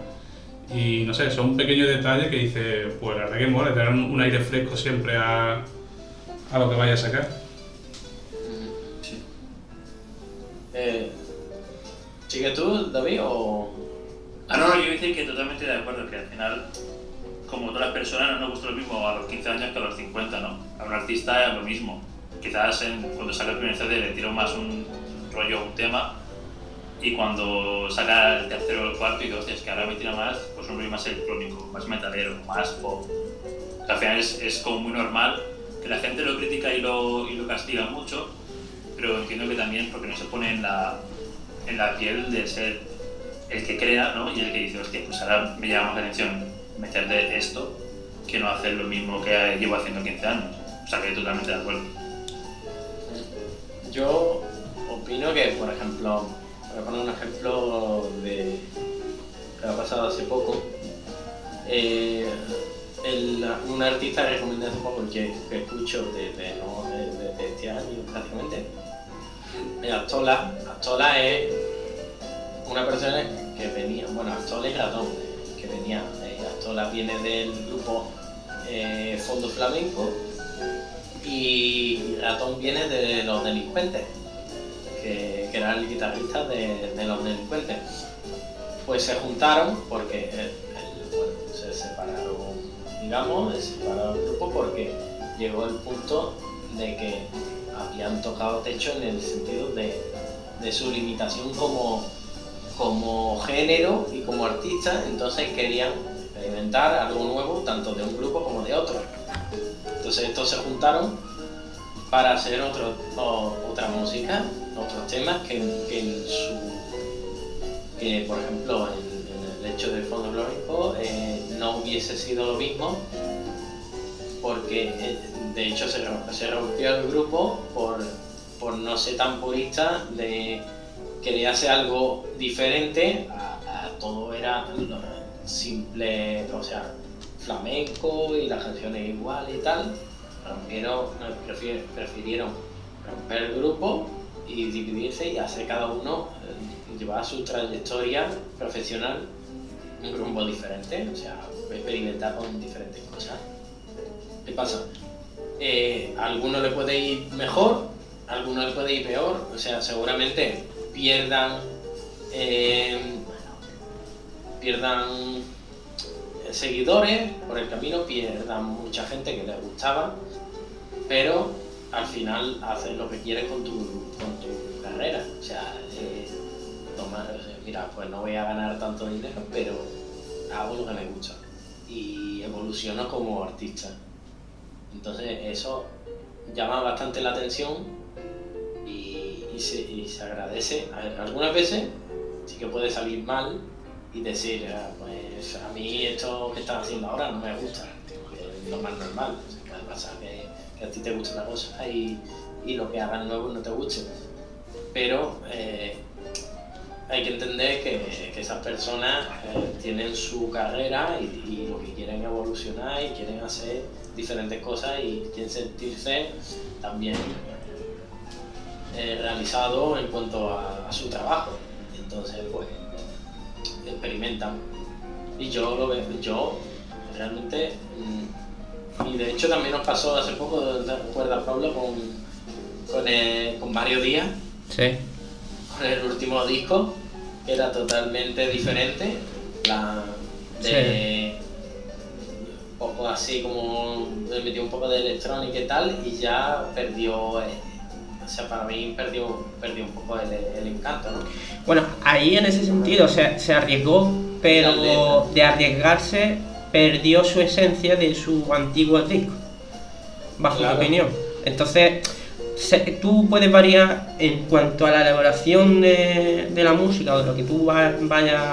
Y no sé, son pequeños detalles que dices, pues la verdad que mola, te dan un aire fresco siempre a, a lo que vaya a sacar. Sí. Eh, ¿Sigue tú, David, o...? Ah, no, yo decir que totalmente de acuerdo, que al final como todas las personas, no nos gusta lo mismo a los 15 años que a los 50, ¿no? A un artista es lo mismo. Quizás cuando saca el primer CD le tiro más un rollo, un tema, y cuando saca el tercero o el cuarto, y digo, hostia, es que ahora me tira más, pues un rollo más electrónico, más metalero, más pop. Que al final es, es como muy normal que la gente lo critica y lo, y lo castiga mucho, pero entiendo que también porque no se pone en la, en la piel de ser el que crea, ¿no? Y el que dice, hostia, pues ahora me llama más la atención meterle esto que no hacer lo mismo que llevo haciendo 15 años. O sea, que totalmente de acuerdo. Yo opino que, por ejemplo, voy a poner un ejemplo de que ha pasado hace poco. Eh, el- un artista que recomendé hace poco, que, que escucho desde, no, desde- desde este año prácticamente, Astola. Astola es una persona que venía, bueno, Astola y Ratón, que venía, eh, Astola viene del grupo eh, Fondo Flamenco y Ratón viene de los delincuentes, que, que era el guitarrista de, los delincuentes. Pues se juntaron porque eh, se separaron, digamos, se separaron el grupo porque llegó el punto de que habían tocado techo en el sentido de, de su limitación como, como género y como artista, entonces querían experimentar algo nuevo tanto de un grupo como de otro. Entonces estos se juntaron para hacer otro, otra música, otros temas que, en su que por ejemplo en, el hecho del fondo flamenco eh, no hubiese sido lo mismo porque eh, de hecho se, se rompió el grupo por, por no ser tan purista de querer hacer algo diferente a, todo era simple, o sea, flamenco y las canciones iguales y tal, rompieron, prefirieron romper el grupo y dividirse y hacer cada uno eh, llevar su trayectoria profesional un rumbo diferente, o sea, experimentar con diferentes cosas. ¿Qué pasa? Eh, a alguno le puede ir mejor, a alguno le puede ir peor, o sea, seguramente pierdan, eh, pierdan eh, seguidores por el camino, pierdan mucha gente que les gustaba, pero al final haces lo que quieres con tu, con tu carrera. O sea, eh, o sea, mira, pues no voy a ganar tanto dinero, pero hago lo que me gusta y evoluciono como artista. Entonces eso llama bastante la atención y, se, agradece. Algunas veces sí que puede salir mal y decir, "Ah, pues a mí esto que estás haciendo ahora no me gusta, es lo más normal. O puede pasar que, a ti te gusta una cosa y, y lo que hagas nuevo no te guste. Pero eh, hay que entender que, que esas personas eh, tienen su carrera y, y lo que quieren evolucionar y quieren hacer diferentes cosas y quieren sentirse también eh, realizados en cuanto a, a su trabajo. Entonces, pues, experimentan. Y yo lo veo, yo realmente, mm, y de hecho también nos pasó hace poco, ¿te acuerdas Pablo? Con, con, eh, con Mario Díaz, Sí. con el último disco, que era totalmente diferente, la de un poco así como le metió un poco de electrónica y tal, y ya perdió, eh, o sea, para mí perdió, perdió un poco el, el encanto, ¿no? Bueno, ahí en ese sentido se, se arriesgó, pero de arriesgarse perdió su esencia de su antiguo disco, bajo Claro. mi opinión. Entonces, se- tú puedes variar en cuanto a la elaboración de, de la música o de lo que tú va- vayas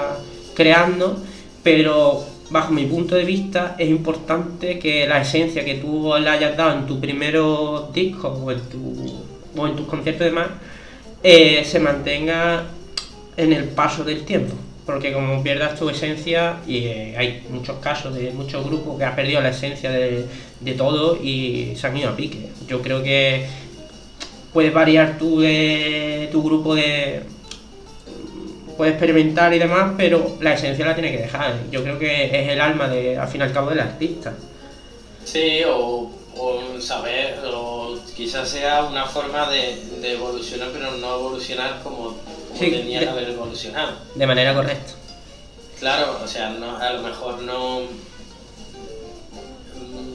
creando, pero bajo mi punto de vista es importante que la esencia que tú le hayas dado en tu primeros discos o en, tu, o en tus conciertos y demás eh, se mantenga en el paso del tiempo. Porque como pierdas tu esencia, y eh, hay muchos casos de muchos grupos que han perdido la esencia de, de todo y se han ido a pique. Yo creo que puedes variar tu, de, tu grupo de... Puedes experimentar y demás, pero la esencia la tienes que dejar. Yo creo que es el alma, de, al fin y al cabo, del artista. Sí, o, o saber, o quizás sea una forma de, de evolucionar, pero no evolucionar como, como Sí, tenía de- que haber evolucionado. De manera correcta. Claro, o sea, no, a lo mejor no,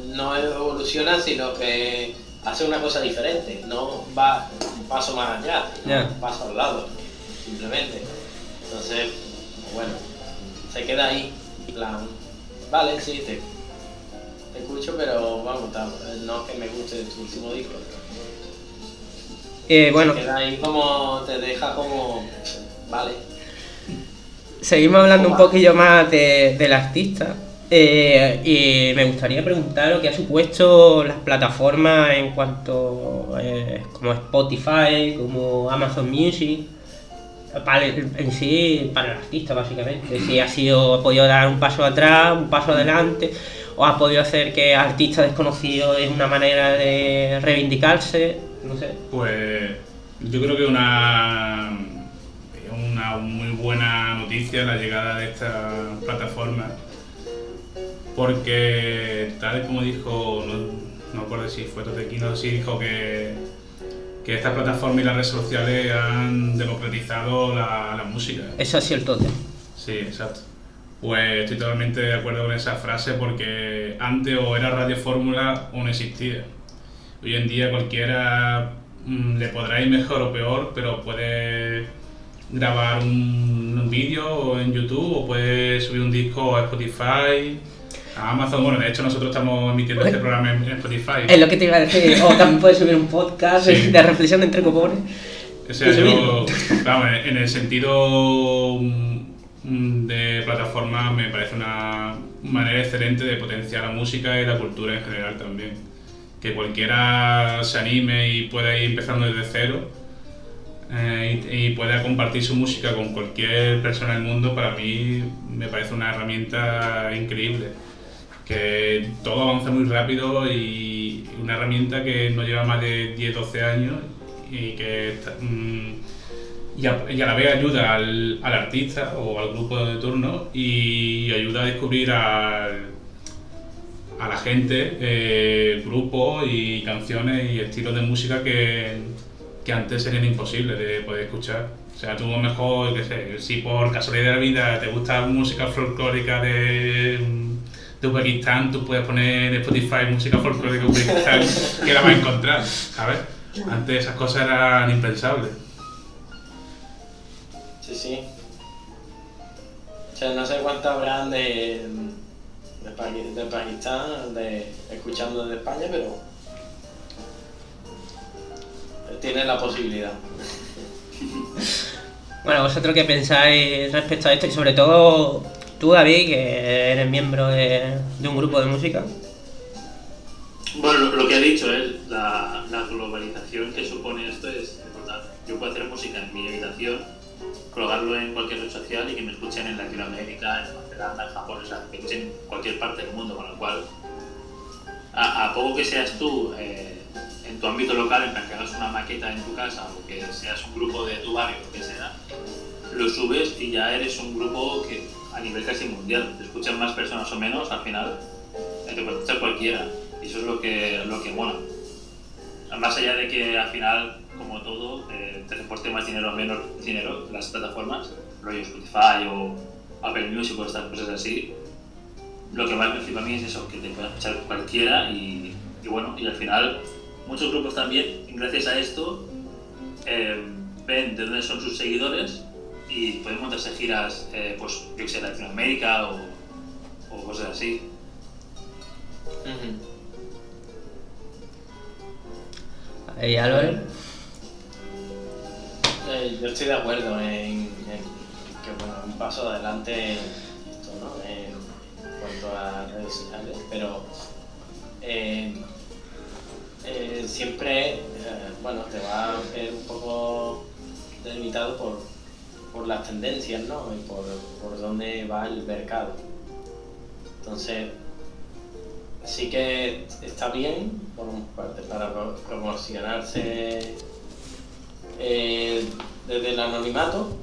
no evoluciona, sino que hace una cosa diferente, no va un paso más allá, Ya. un paso al lado, simplemente. Entonces, bueno, se queda ahí, plan, vale, sí, te escucho, pero vamos, tam- no es que me guste tu último disco. Eh, bueno, queda ahí como, te deja como, vale. seguimos hablando un poquillo más de- del artista. eh, y me gustaría preguntar lo que ha supuesto las plataformas en cuanto eh, como Spotify, como Amazon Music, para el- en sí para el artista básicamente. Si ha sido, ha podido dar un paso atrás, un paso adelante, o ha podido hacer que artistas desconocidos es una manera de reivindicarse, no sé. Pues yo creo que una, una muy buena noticia la llegada de esta plataforma, porque tal como dijo, no, no recuerdo si fue Totequino, sí dijo que, que esta plataforma y las redes sociales han democratizado la, la música. Eso ha sido el tote. Sí, exacto. Pues estoy totalmente de acuerdo con esa frase porque antes o era Radio Fórmula o no existía. Hoy en día cualquiera mm, le podrá ir mejor o peor, pero puede grabar un, un vídeo en YouTube o puede subir un disco a Spotify, a Amazon. Bueno, de hecho nosotros estamos emitiendo este programa en, en Spotify. Es lo que te iba a decir, o también puedes subir un podcast Sí. de reflexión entre copones. O sea, yo, vamos, en el sentido mm, de plataforma me parece una manera excelente de potenciar la música y la cultura en general también. Que cualquiera se anime y pueda ir empezando desde cero eh, y, y pueda compartir su música con cualquier persona del mundo, para mí me parece una herramienta increíble. Que todo avanza muy rápido y una herramienta que no lleva más de 10-12 años y que está- mm, y a, la vez ayuda al, al artista o al grupo de turno y ayuda a descubrir al, a la gente eh, grupos y canciones y estilos de música que, que antes serían imposibles de poder escuchar. O sea, tú mejor, qué sé, si por casualidad de la vida te gusta música folclórica de, de Uzbekistán, tú puedes poner en Spotify música folclórica de Uzbekistán que la vas a encontrar, ¿sabes? Antes esas cosas eran impensables. Sí, sí. O sea, no sé cuánto habrán de, de, Paqui- de Pakistán, de, escuchando desde España, pero tiene la posibilidad. Bueno, vosotros qué pensáis respecto a esto y sobre todo tú, David, que eres miembro de, de un grupo de música. Bueno, lo, lo que ha dicho él, la, la globalización que supone esto es brutal. Yo puedo hacer música en mi habitación, colgarlo en cualquier red social y que me escuchen en Latinoamérica, en Nueva Zelanda, en Japón, o sea, que me escuchen en cualquier parte del mundo, con lo cual, a, a poco que seas tú eh, en tu ámbito local, en plan que hagas una maqueta en tu casa o que seas un grupo de tu barrio, lo que sea, lo subes y ya eres un grupo que a nivel casi mundial, te escuchan más personas o menos, al final te puede escuchar cualquiera. Y eso es lo que, lo que mola. Más allá de que al final, como todo, eh, te reporte más dinero o menos dinero las plataformas, rollo Spotify o Apple Music o estas cosas así, lo que más me flipa a mí es eso, que te pueda escuchar cualquiera y, y bueno, y al final muchos grupos también, gracias a esto, eh, ven de dónde son sus seguidores y pueden montarse giras, eh, pues yo que sé, Latinoamérica o, o cosas así. Ahí, Álvaro. Eh, yo estoy de acuerdo en, que bueno, un paso adelante esto, ¿no? En cuanto a redes sociales, pero eh, eh, siempre, bueno, te va a ver un poco delimitado por, por las tendencias, ¿no? Y por, por dónde va el mercado. Entonces, sí que está bien, por un parte, para pro- promocionarse eh, desde el anonimato,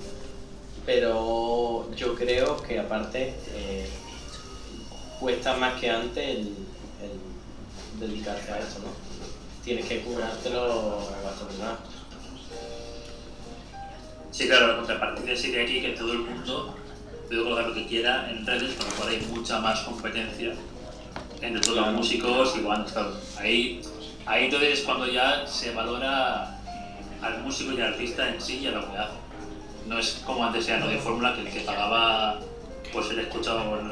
pero yo creo que aparte eh, cuesta más que antes el, el dedicarse a esto, ¿no? Tienes que curártelo a bastante más. Sí, claro, la contrapartida sería aquí que todo el mundo puede colocar lo que quiera en redes, con lo cual hay mucha más competencia entre todos los músicos y bueno, claro, ahí, ahí entonces es cuando ya se valora al músico y al artista en sí y a lo que hace. No es como antes era no de fórmula que el que pagaba pues en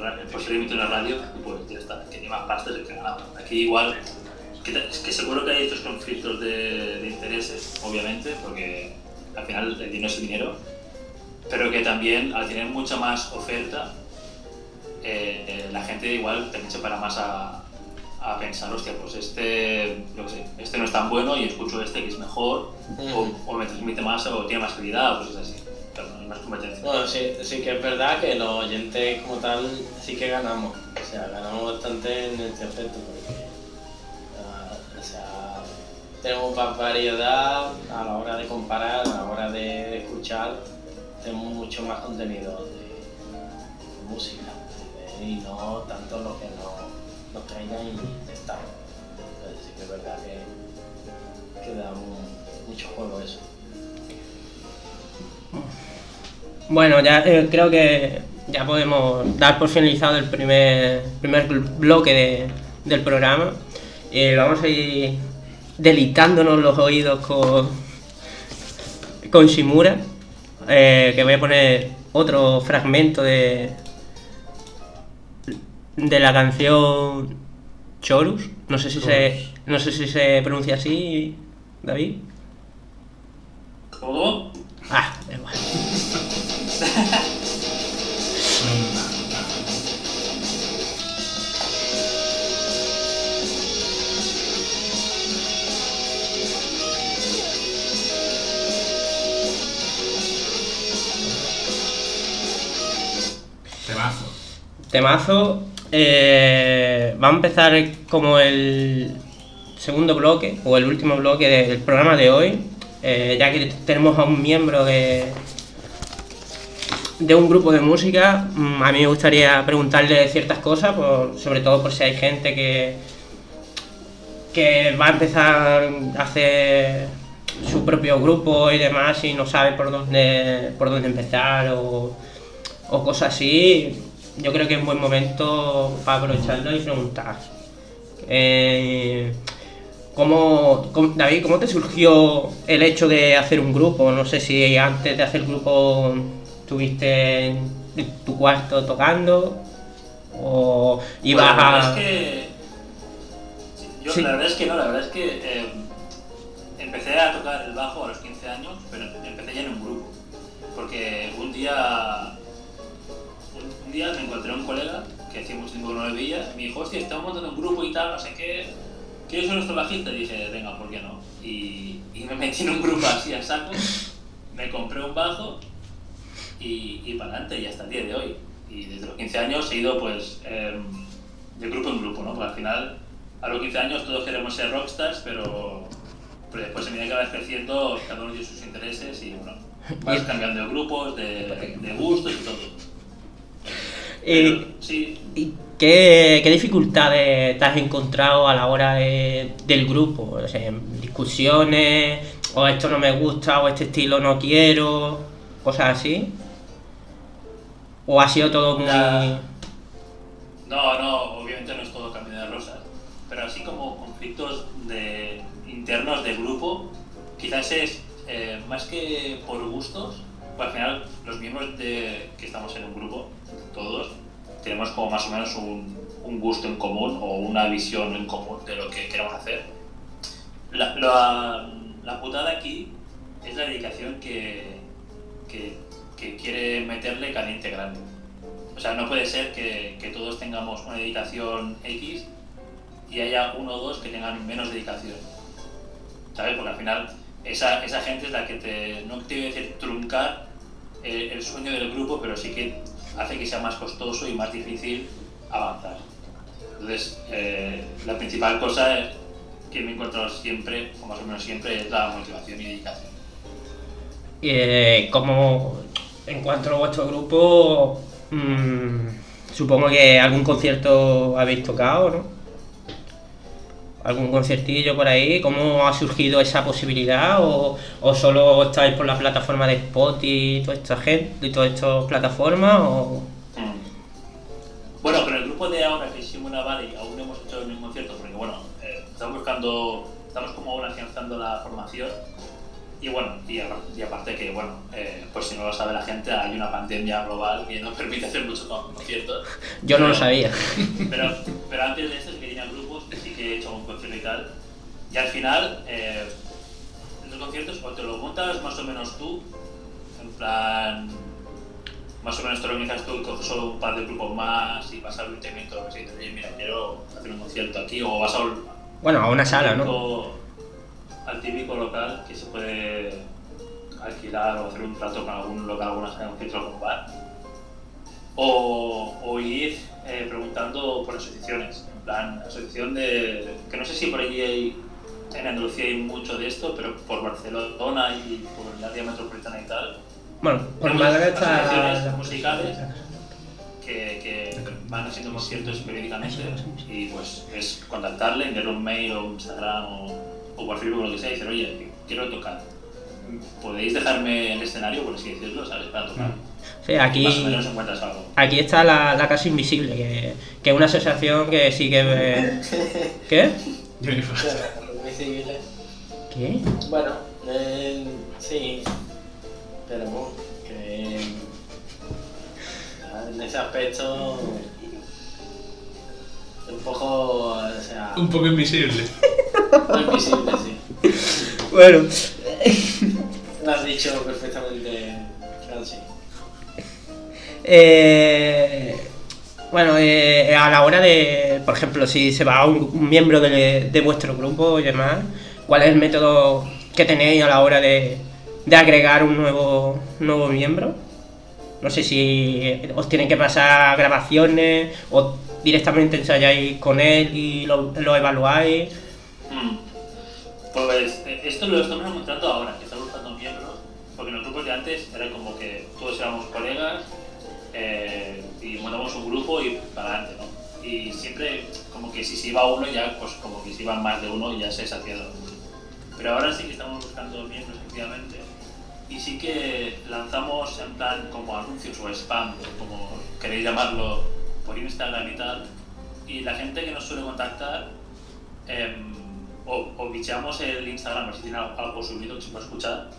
ra- por ser emitido en la radio, pues ya está, que más pasta es que ganaba. Aquí igual, que, que seguro que hay estos conflictos de, de intereses, obviamente, porque al final el dinero es el dinero, pero que también al tener mucha más oferta, eh, eh, la gente igual también se para más a, a pensar, hostia, pues este, yo sé, este no es tan bueno y escucho este que es mejor, o, o me transmite más o tiene más calidad, o cosas así. Pero no hay más competencia. Bueno, sí, sí que es verdad que los oyentes como tal sí que ganamos. O sea, ganamos bastante en este aspecto porque ah, o sea, tenemos más variedad a la hora de comparar, a la hora de, de escuchar, tenemos mucho más contenido de, de música y no tanto lo que nos, nos traigan y está. Entonces sí que es verdad que, que da mu- mucho juego eso. Bueno, ya eh, creo que ya podemos dar por finalizado el primer, primer bloque de- del programa. Y vamos a ir deleitándonos los oídos con, con Shimura. eh, que voy a poner otro fragmento de, de la canción Chorus. No sé si se, no sé si se pronuncia así, David. ¿Cómo? Ah, da igual. Temazo. Temazo. Eh, va a empezar como el segundo bloque o el último bloque del programa de hoy, eh, ya que tenemos a un miembro de, de un grupo de música. Mm, A mí me gustaría preguntarle ciertas cosas, por- sobre todo por si hay gente que, que va a empezar a hacer su propio grupo y demás y no sabe por dónde, por dónde empezar o, o cosas así, yo creo que es un buen momento para aprovecharlo y preguntar. Eh, ¿cómo, cómo- David, ¿cómo te surgió el hecho de hacer un grupo? No sé si antes de hacer grupo estuviste en tu cuarto tocando o ibas Bueno, la verdad a... es que. Yo, Sí. La verdad es que no, la verdad es que eh, empecé a tocar el bajo a los 15 años, pero empecé ya en un grupo. Porque un día. Me encontré un colega que hacía mucho tiempo que no le veía me dijo, hostia, estamos montando un grupo y tal, no sé qué. ¿Quieres ser nuestro bajista? Y dije, venga, ¿por qué no? Y, y me metí en un grupo así a saco, me compré un bajo y, y para adelante, y hasta el día de hoy. Y desde los 15 años he ido pues em, de grupo en grupo, ¿no? Porque al final, a los 15 años todos queremos ser rockstars, pero, pero después a medida que vas creciendo, cada uno tiene sus intereses y bueno, vas cambiando de grupos, de, de gustos y todo. Eh, sí, ¿Y qué, qué dificultades te has encontrado a la hora de- del grupo? O sea, discusiones, o esto no me gusta, o este estilo no quiero, cosas así. ¿O ha sido todo muy... No, no, obviamente no es todo camino de rosas, pero así como conflictos de, internos de grupo, quizás es eh, más que por gustos, pues al final los miembros de, que estamos en un grupo, todos, tenemos como más o menos un, un gusto en común o una visión en común de lo que queremos hacer. La, la, la putada aquí es la dedicación que, que, que quiere meterle cada integrante. O sea, no puede ser que, que todos tengamos una dedicación X y haya uno o dos que tengan menos dedicación. ¿Sabes? Porque al final esa, esa gente es la que te, no te voy a decir truncar el, el sueño del grupo, pero sí que hace que sea más costoso y más difícil avanzar. Entonces, eh, la principal cosa que me he encontrado siempre, o más o menos siempre, es la motivación y dedicación. Eh, como en cuanto a vuestro grupo, mm, supongo que algún concierto habéis tocado, ¿no? ¿Algún conciertillo por ahí? ¿Cómo ha surgido esa posibilidad? ¿O, o solo estáis por la plataforma de Spotify y toda esta gente, y todas estas plataformas? O... Bueno, con el grupo de ahora que es Simona Valley aún no hemos hecho ningún concierto porque bueno, eh, estamos buscando, estamos como ahora afianzando la formación y bueno, y, y aparte que bueno, eh, pues si no lo sabe la gente, hay una pandemia global que no permite hacer muchos con- conciertos. Yo no lo sabía. Pero, pero antes de eso sí que tenía grupos que he hecho un concierto y tal. Y al final, eh, los conciertos o te lo montas más o menos tú, en plan, más o menos te lo organizas tú y coges solo un par de grupos más y vas al ayuntamiento que se dice, oye, mira, quiero hacer un concierto aquí, o vas a un, Bueno, a una sala, ¿no? típico- al típico local que se puede alquilar o hacer un trato con algún local, alguna sala, un centro, algún bar. O, o ir eh, preguntando por asociaciones, en plan, asociación de. que no sé si por allí hay, en Andalucía hay mucho de esto, pero por Barcelona y por el área metropolitana y tal, Bueno, por Málaga está... asociaciones musicales. que, que van haciendo conciertos periódicamente y pues es contactarle, enviarle un mail o un Instagram o, o por Facebook o lo que sea y decir, oye, quiero tocar. ¿Podéis dejarme el escenario, por así decirlo, ¿sabes? Para tocar. Sí, Más o aquí, menos encuentras algo. aquí está la, la Casa Invisible, que, que es una asociación que sí que... ¿Qué? ¿Qué? Bueno, eh, sí, pero bueno, que en ese aspecto un poco, o sea, Un poco invisible. no invisible, sí. Bueno, Lo has dicho perfectamente, Francis. eh, bueno eh, a la hora de, por ejemplo, si se va un, un miembro de, de vuestro grupo y demás, ¿cuál es el método que tenéis a la hora de, de agregar un nuevo, nuevo miembro? No sé si os tienen que pasar grabaciones o directamente ensayáis con él y lo, lo evaluáis. Mm. Pues eh, esto lo estamos encontrando ahora, que estamos buscando miembros, porque en los grupos de antes era como que todos éramos colegas eh, y montamos un grupo y para adelante, ¿no? Y siempre como que si se iba uno ya, pues como que si iban más de uno ya se uno. Pero ahora sí que estamos buscando miembros efectivamente y sí que lanzamos en plan como anuncios o spam, como queréis llamarlo, por Instagram y tal, y la gente que nos suele contactar em, o, o bicheamos el Instagram a ver si tiene algo, subido que se puede escuchar,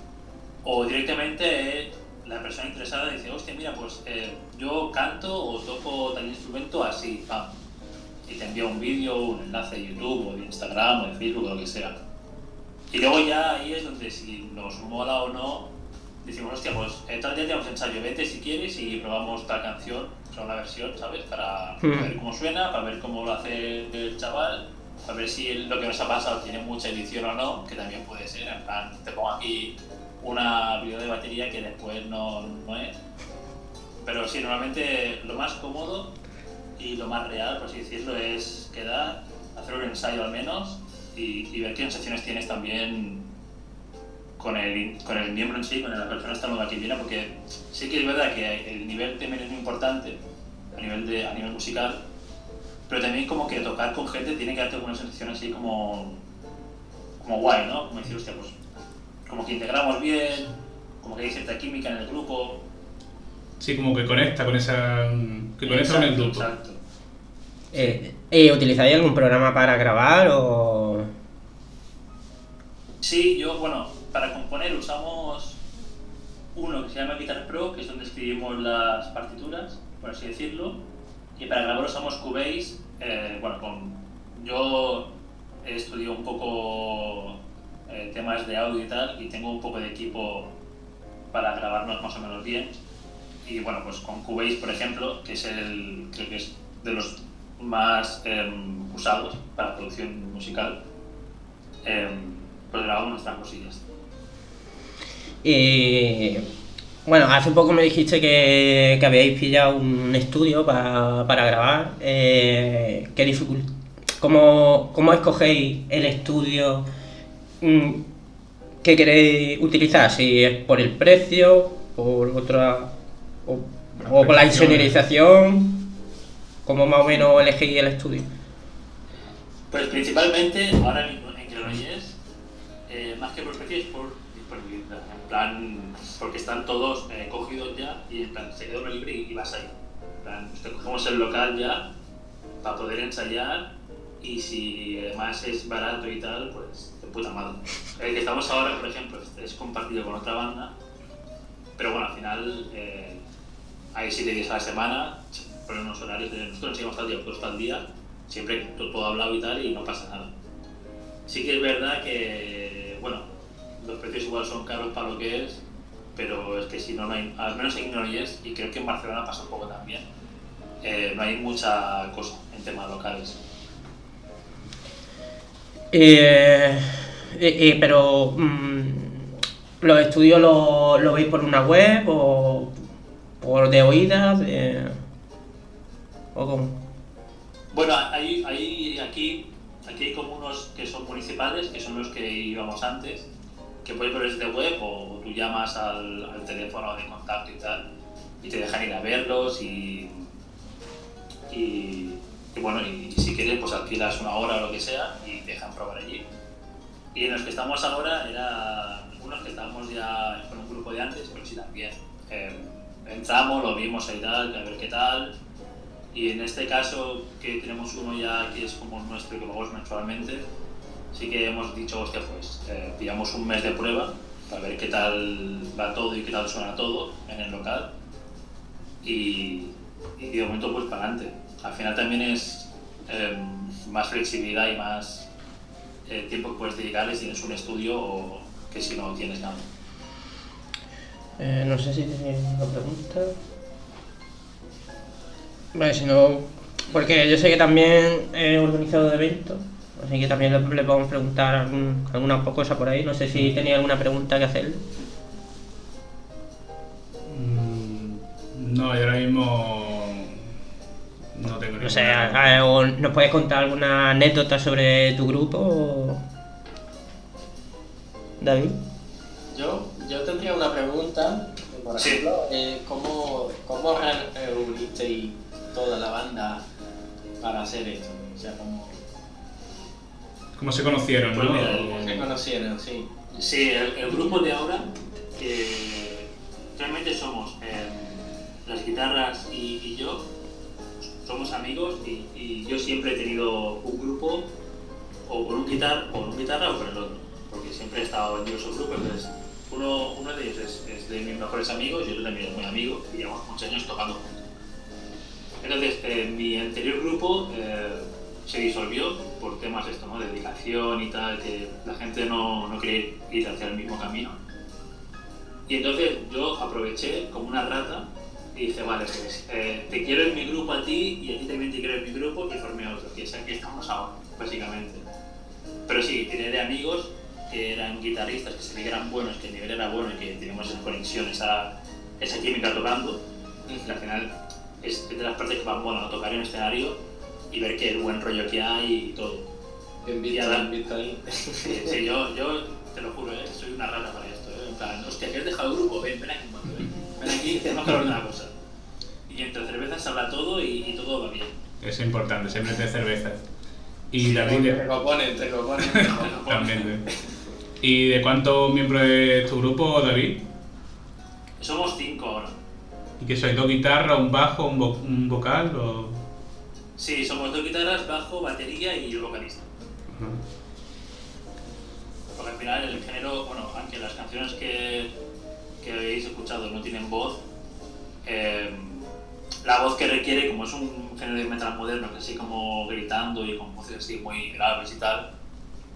o directamente la persona interesada dice, hostia, mira, pues eh, yo canto o toco tal instrumento así, pam. Y te envía un vídeo, un enlace de YouTube o de Instagram o de Facebook o lo que sea. Y luego ya ahí es donde si nos mola o no, decimos, hostia, pues eh, tal día tenemos ensayo, vete si quieres y probamos tal canción, o sea, una versión, ¿sabes? Para Hmm. ver cómo suena, para ver cómo lo hace el chaval, ver si lo que nos ha pasado tiene mucha edición o no, que también puede ser, en plan, te pongo aquí una video de batería que después no, no es. Pero sí, normalmente lo más cómodo y lo más real, por así decirlo, es quedar, hacer un ensayo al menos y, y ver qué sensaciones tienes también con el, con el miembro en sí, con la persona esta nueva que viene, porque sí que es verdad que el nivel también es muy importante a nivel, de, a nivel musical, pero también como que tocar con gente tiene que darte alguna sensación así como, como guay, ¿no? Como decir, hostia, pues como que integramos bien, como que hay cierta química en el grupo. Sí, como que conecta con esa. que conecta con el Exacto, grupo. Exacto. Eh, eh, ¿Utilizáis algún programa para grabar o...? Sí, yo, bueno, para componer usamos uno que se llama Guitar Pro, que es donde escribimos las partituras, por así decirlo, y para grabar usamos Cubase. eh, bueno, con, yo he estudiado un poco eh, temas de audio y tal, y tengo un poco de equipo para grabarnos más o menos bien. Y bueno, pues con Cubase, por ejemplo, que es el, creo que es de los más em, usados para producción musical, em, pues grabamos nuestras cosillas. Y bueno, hace poco me dijiste que, que habíais pillado un estudio para, para grabar. Eh, ¿qué dificult- cómo, cómo escogéis el estudio mm, que queréis utilizar? Si es por el precio, por otra. o, o por la insonorización. ¿Cómo más o menos elegís el estudio? Pues principalmente, ahora mismo en Granollers, eh, más que por precio es por disponibilidad. En plan, porque están todos eh, cogidos ya y en plan, se queda uno libre y, y vas ahí. En plan, te cogemos el local ya para poder ensayar y si además es barato y tal, pues de puta madre. El que estamos ahora, por ejemplo, es compartido con otra banda, pero bueno, al final eh, hay siete días a la semana, ponen unos horarios de nosotros enseñamos al día, puesto al día, siempre todo hablado y tal y no pasa nada. Sí que es verdad que, bueno, los precios igual son caros para lo que es, pero es que si no, no hay, al menos en Granollers, y creo que en Barcelona pasa un poco también, eh, no hay mucha cosa en temas locales. Eh, eh, eh, pero mm, los estudios lo, lo veis por una web o por de oídas o cómo? Bueno, hay, hay aquí, aquí hay como unos que son municipales, que son los que íbamos antes, que puedes ver desde web o tú llamas al, al teléfono de contacto y tal, y te dejan ir a verlos y, y, bueno, y si quieres pues alquilas una hora o lo que sea y te dejan probar allí. Y en los que estamos ahora eran unos que estábamos ya con un grupo de antes, pero sí también. Entramos, lo vimos y tal, a ver qué tal. Y en este caso, que tenemos uno ya que es como nuestro que lo mensualmente, sí que hemos dicho, hostia, pues eh, pillamos un mes de prueba para ver qué tal va todo y qué tal suena todo en el local. Y, y de momento, pues para adelante. Al final también es eh, más flexibilidad y más eh, tiempo que puedes dedicarle si tienes un estudio o que si no tienes nada. Eh, no sé si tenéis una pregunta. Vale, si no, porque yo sé que también he organizado eventos, así que también le, le podemos preguntar algún- alguna cosa por ahí. No sé si tenía alguna pregunta que hacerle. Mm, No, yo ahora mismo no tengo No sé, ninguna- a- a- o nos puedes contar alguna anécdota sobre tu grupo. o- David. Yo, yo tendría una pregunta, por Sí. ejemplo, eh, ¿cómo, ¿cómo re- reunisteis toda la banda para hacer esto? O sea, ¿cómo, ¿Cómo se conocieron, Pues no? se conocieron? Sí. Sí, el, grupo de ahora, que realmente somos eh, las guitarras y, yo, somos amigos y, yo siempre he tenido un grupo o con un, guitar, con un guitarra o con el otro, porque siempre he estado en diversos grupos, entonces uno, de ellos es, de mis mejores amigos y otro también es muy amigo y llevamos muchos años tocando juntos. Entonces, mi anterior grupo eh, se disolvió por temas de esto, ¿no? De dedicación y tal, que la gente no, no quería ir hacia el mismo camino. Y entonces yo aproveché como una rata y dije, vale, pues eh, te quiero en mi grupo a ti y a ti también te quiero en mi grupo y formé otro, que es que estamos ahora, básicamente. Pero sí, de amigos que eran guitarristas, que se veían que eran buenos, que el nivel era bueno y que teníamos esa conexión, esa, esa química tocando. Y al final es de las partes que van bueno a tocar en un escenario y ver que el buen rollo que hay y todo. Bien visto ahí. Sí, sí, yo, yo te lo juro, ¿eh? soy una rata para esto. ¿eh? En plan, hostia, que has dejado el grupo, ven, ven aquí un momento, ven, ven aquí, tenemos que hablar de una cosa. Y entre cervezas se habla todo y, y todo va bien. Es importante, siempre de cerveza. Y Sí, David, Te componen, te componen. también. ¿eh? ¿Y de cuántos miembros es tu grupo, David? Somos cinco ahora. ¿Y que sois dos guitarras, un bajo, un, vo- un vocal? O... Sí, somos dos guitarras, bajo, batería y el vocalista. Porque al final el género, bueno, aunque las canciones que, que habéis escuchado no tienen voz, eh, la voz que requiere, como es un género de metal moderno, que así como gritando y con voces así muy graves y tal,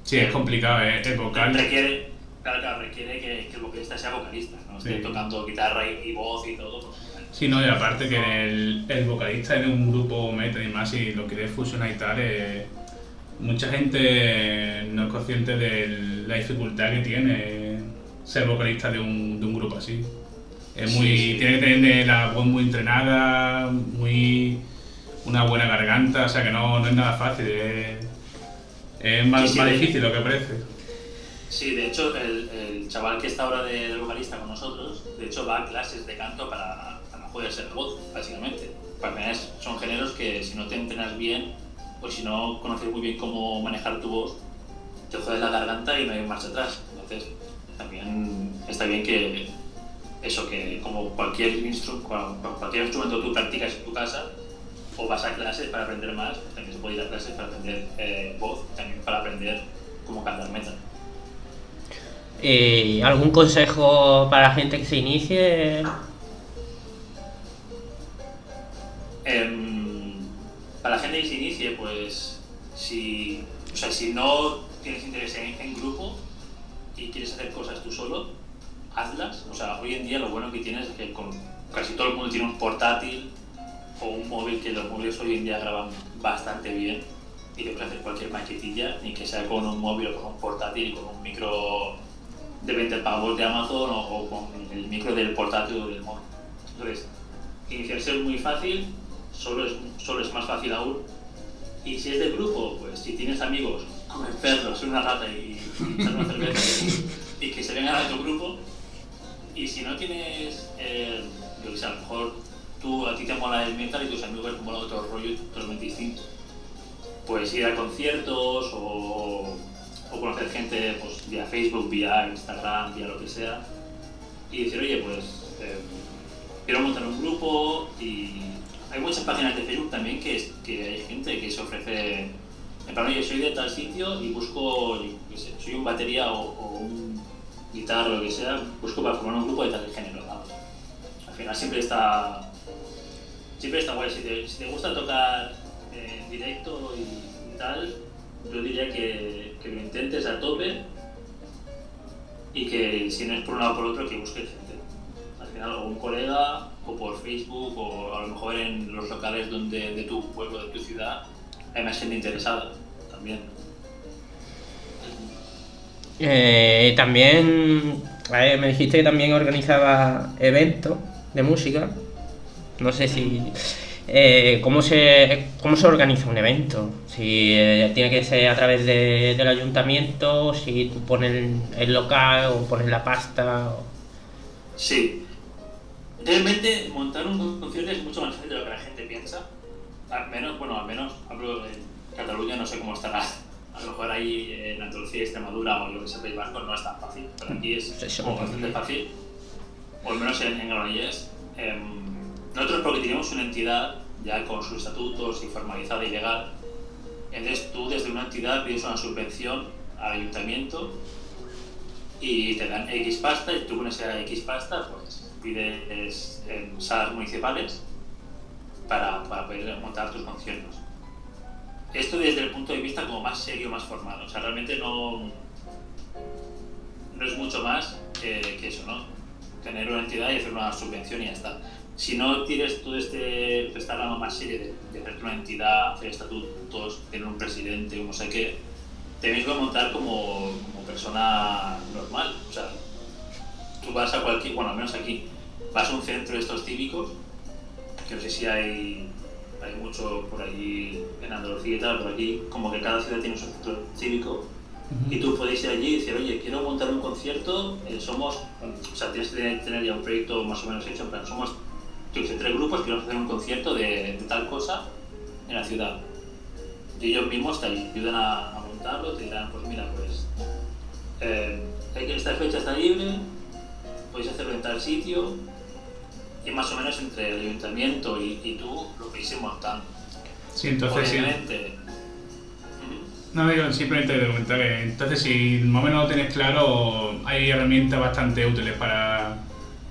Sí, es complicado, ¿eh? el vocal. requiere, claro, claro, requiere que, que el vocalista sea vocalista, no esté Sí. tocando guitarra y, y voz y todo. pues, Sí, no, y aparte que el, el vocalista en un grupo metal y más y lo quiere fusionar y tal, eh, mucha gente no es consciente de la dificultad que tiene ser vocalista de un, de un grupo así. Es Sí, muy, sí. Tiene que tener la voz muy entrenada, muy una buena garganta, o sea que no, no es nada fácil, es, es más, Sí, sí, más difícil lo que parece. Sí, de hecho, el, el chaval que está ahora de, de vocalista con nosotros, de hecho va a clases de canto para, poder ser la voz, básicamente. Es- son géneros que si no te entrenas bien o si no conoces muy bien cómo manejar tu voz, te jodes la garganta y no hay marcha atrás. Entonces, también está bien que eso, que como cualquier, instru- cual- cualquier instrumento tú practicas en tu casa, o vas a clases para aprender más, pues también se puede ir a clases para aprender eh, voz, también para aprender cómo cantar metal. ¿Y algún consejo para la gente que se inicie? Si, o sea, si no tienes interés en, en grupo y quieres hacer cosas tú solo, hazlas. O sea, hoy en día lo bueno que tienes es que con casi todo el mundo tiene un portátil o un móvil, que los móviles hoy en día graban bastante bien y te puedes hacer cualquier maquetilla, ni que sea con un móvil o con un portátil con un micro de 20 pavos de Amazon o, o con el micro del portátil o del móvil. Entonces, iniciarse es muy fácil, solo es, solo es más fácil aún. Y si es de grupo, pues si tienes amigos, como perros, una rata y, echar una cerveza y, y que se vengan a tu grupo. Y si no tienes, eh, yo que sé, a lo mejor tú, a ti te mola el metal y tus amigos les mola otro rollo totalmente distinto. Pues ir a conciertos o, o conocer gente pues, vía Facebook, vía Instagram, vía lo que sea. Y decir, oye, pues eh, quiero montar un grupo y hay muchas páginas de Facebook también que, que hay gente que se ofrece, en plan, oye, soy de tal sitio y busco, yo sé, soy un batería o, o un guitarra o lo que sea, busco para formar un grupo de tal género. ¿no? Al final siempre está, siempre está guay. Si te, si te gusta tocar eh, en directo y, y tal, yo diría que, que lo intentes a tope y que si no es por un lado o por otro, que busques gente. Al final, o un colega, o por Facebook, o a lo mejor en los locales donde, de tu pueblo, de tu ciudad, hay más gente interesada también. Eh, también me dijiste que también organizaba eventos de música. No sé si. eh, ¿cómo, se, ¿Cómo se organiza un evento? Si eh, tiene que ser a través de- del ayuntamiento, si tú pones el, el local o pones la pasta. o- Sí. Realmente montar un concierto es mucho más fácil de lo que la gente piensa. Al menos, bueno, al menos hablo en Cataluña, no sé cómo estará. A lo mejor ahí en Andalucía, Extremadura o lo que sea País Vasco no es tan fácil, pero aquí es como bastante fácil. O al menos en, en Granollers. Em, nosotros porque tenemos una entidad ya con sus estatutos y formalizada y legal, entonces tú desde una entidad pides una subvención al ayuntamiento y te dan X pasta y tú con esa X pasta pues pides en salas municipales para, para poder montar tus conciertos. Esto desde el punto de vista como más serio, más formal. O sea, realmente no, no es mucho más que, que eso, ¿no? Tener una entidad y hacer una subvención y ya está. Si no tienes todo este, esta rama más seria de, de hacerte una entidad, hacer estatutos, tener un presidente, no sé qué, te mismo montar como, como persona normal. O sea, tú vas a cualquier, bueno, al menos aquí, vas a un centro de estos cívicos, que no sé si hay, hay mucho por allí en Andalucía y tal, pero aquí como que cada ciudad tiene su centro cívico y tú puedes ir allí y decir, oye, quiero montar un concierto, eh, somos, o sea, tienes que tener, ya un proyecto más o menos hecho, en plan, somos, yo sé, tres grupos, queremos hacer un concierto de, de tal cosa en la ciudad. Y ellos mismos te ayudan a, a montarlo, te dirán, pues mira, pues eh, esta fecha está libre, podéis hacerlo en tal sitio, y más o menos entre el ayuntamiento y, y tú lo a ir montando. Sí, entonces sí. Obviamente, Ujú. No, digo, simplemente te comentar que entonces si más o menos lo tienes claro, hay herramientas bastante útiles para,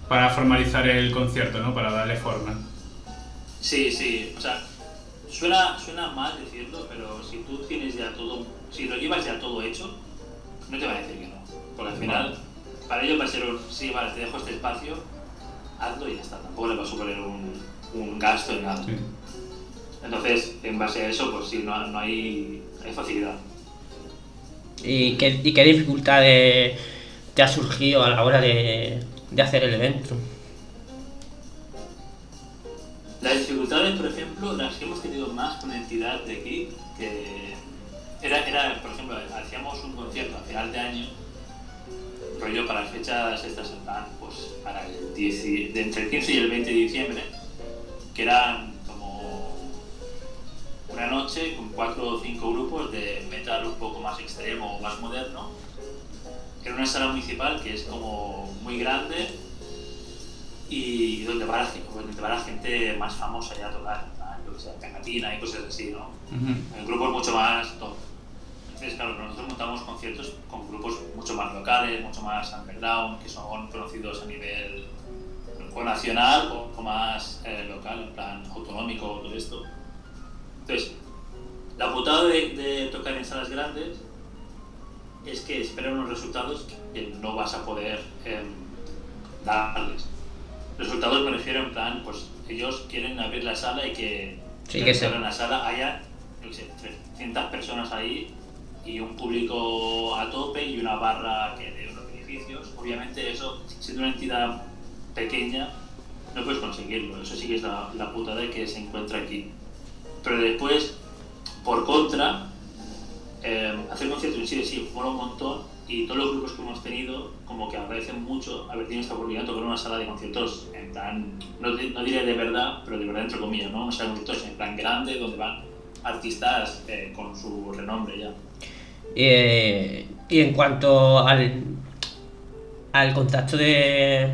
para formalizar el concierto, ¿no? Para darle forma. Sí, sí, o sea, suena, suena mal decirlo, pero si tú tienes ya todo, si lo llevas ya todo hecho, no te va a decir que no. Porque al final, para ello va a ser un, sí, vale, te dejo este espacio, hazlo y ya está. Tampoco le va a suponer un, un gasto en nada. Sí. Entonces, en base a eso, pues sí, no, no hay, hay facilidad. ¿Y qué, y qué dificultades te ha surgido a la hora de, de hacer el evento? Las dificultades, por ejemplo, las que hemos tenido más con la entidad de aquí, que era, era, por ejemplo, hacíamos un concierto a final de año, rollo para las fechas estas plan, pues para el 10 y- de entre el 15 y el 20 de diciembre, que eran como una noche con cuatro o cinco grupos de metal un poco más extremo o más moderno, en una sala municipal que es como muy grande y donde va la, gen- donde va la gente más famosa ya a tocar. Yo qué pues, Pegatina y cosas así, ¿no? Ujú. En grupos mucho más top. Entonces, claro, nosotros montamos conciertos con grupos mucho más locales, mucho más underground, que son conocidos a nivel o nacional o, o más eh, local, en plan autonómico, todo esto. Entonces, la putada de, de tocar en salas grandes es que esperan unos resultados que no vas a poder em, darles. Resultados me refiero en plan, pues ellos quieren abrir la sala y que, Sí, que se se- abra la sala haya, qué sé, 300 personas ahí y un público a tope y una barra que de unos beneficios. Obviamente eso, siendo una entidad pequeña, no puedes conseguirlo. Eso sí que es la, la putada que se encuentra aquí. Pero después, por contra, eh, hacer conciertos en sí sí mola un montón y todos los grupos que hemos tenido como que agradecen mucho haber tenido esta oportunidad de tocar una sala de conciertos en plan, no, no diré de verdad, pero de verdad entre comillas, ¿no? Sala de conciertos en plan grande donde van artistas eh, con su renombre ya. Eh, y en cuanto al, al contacto de,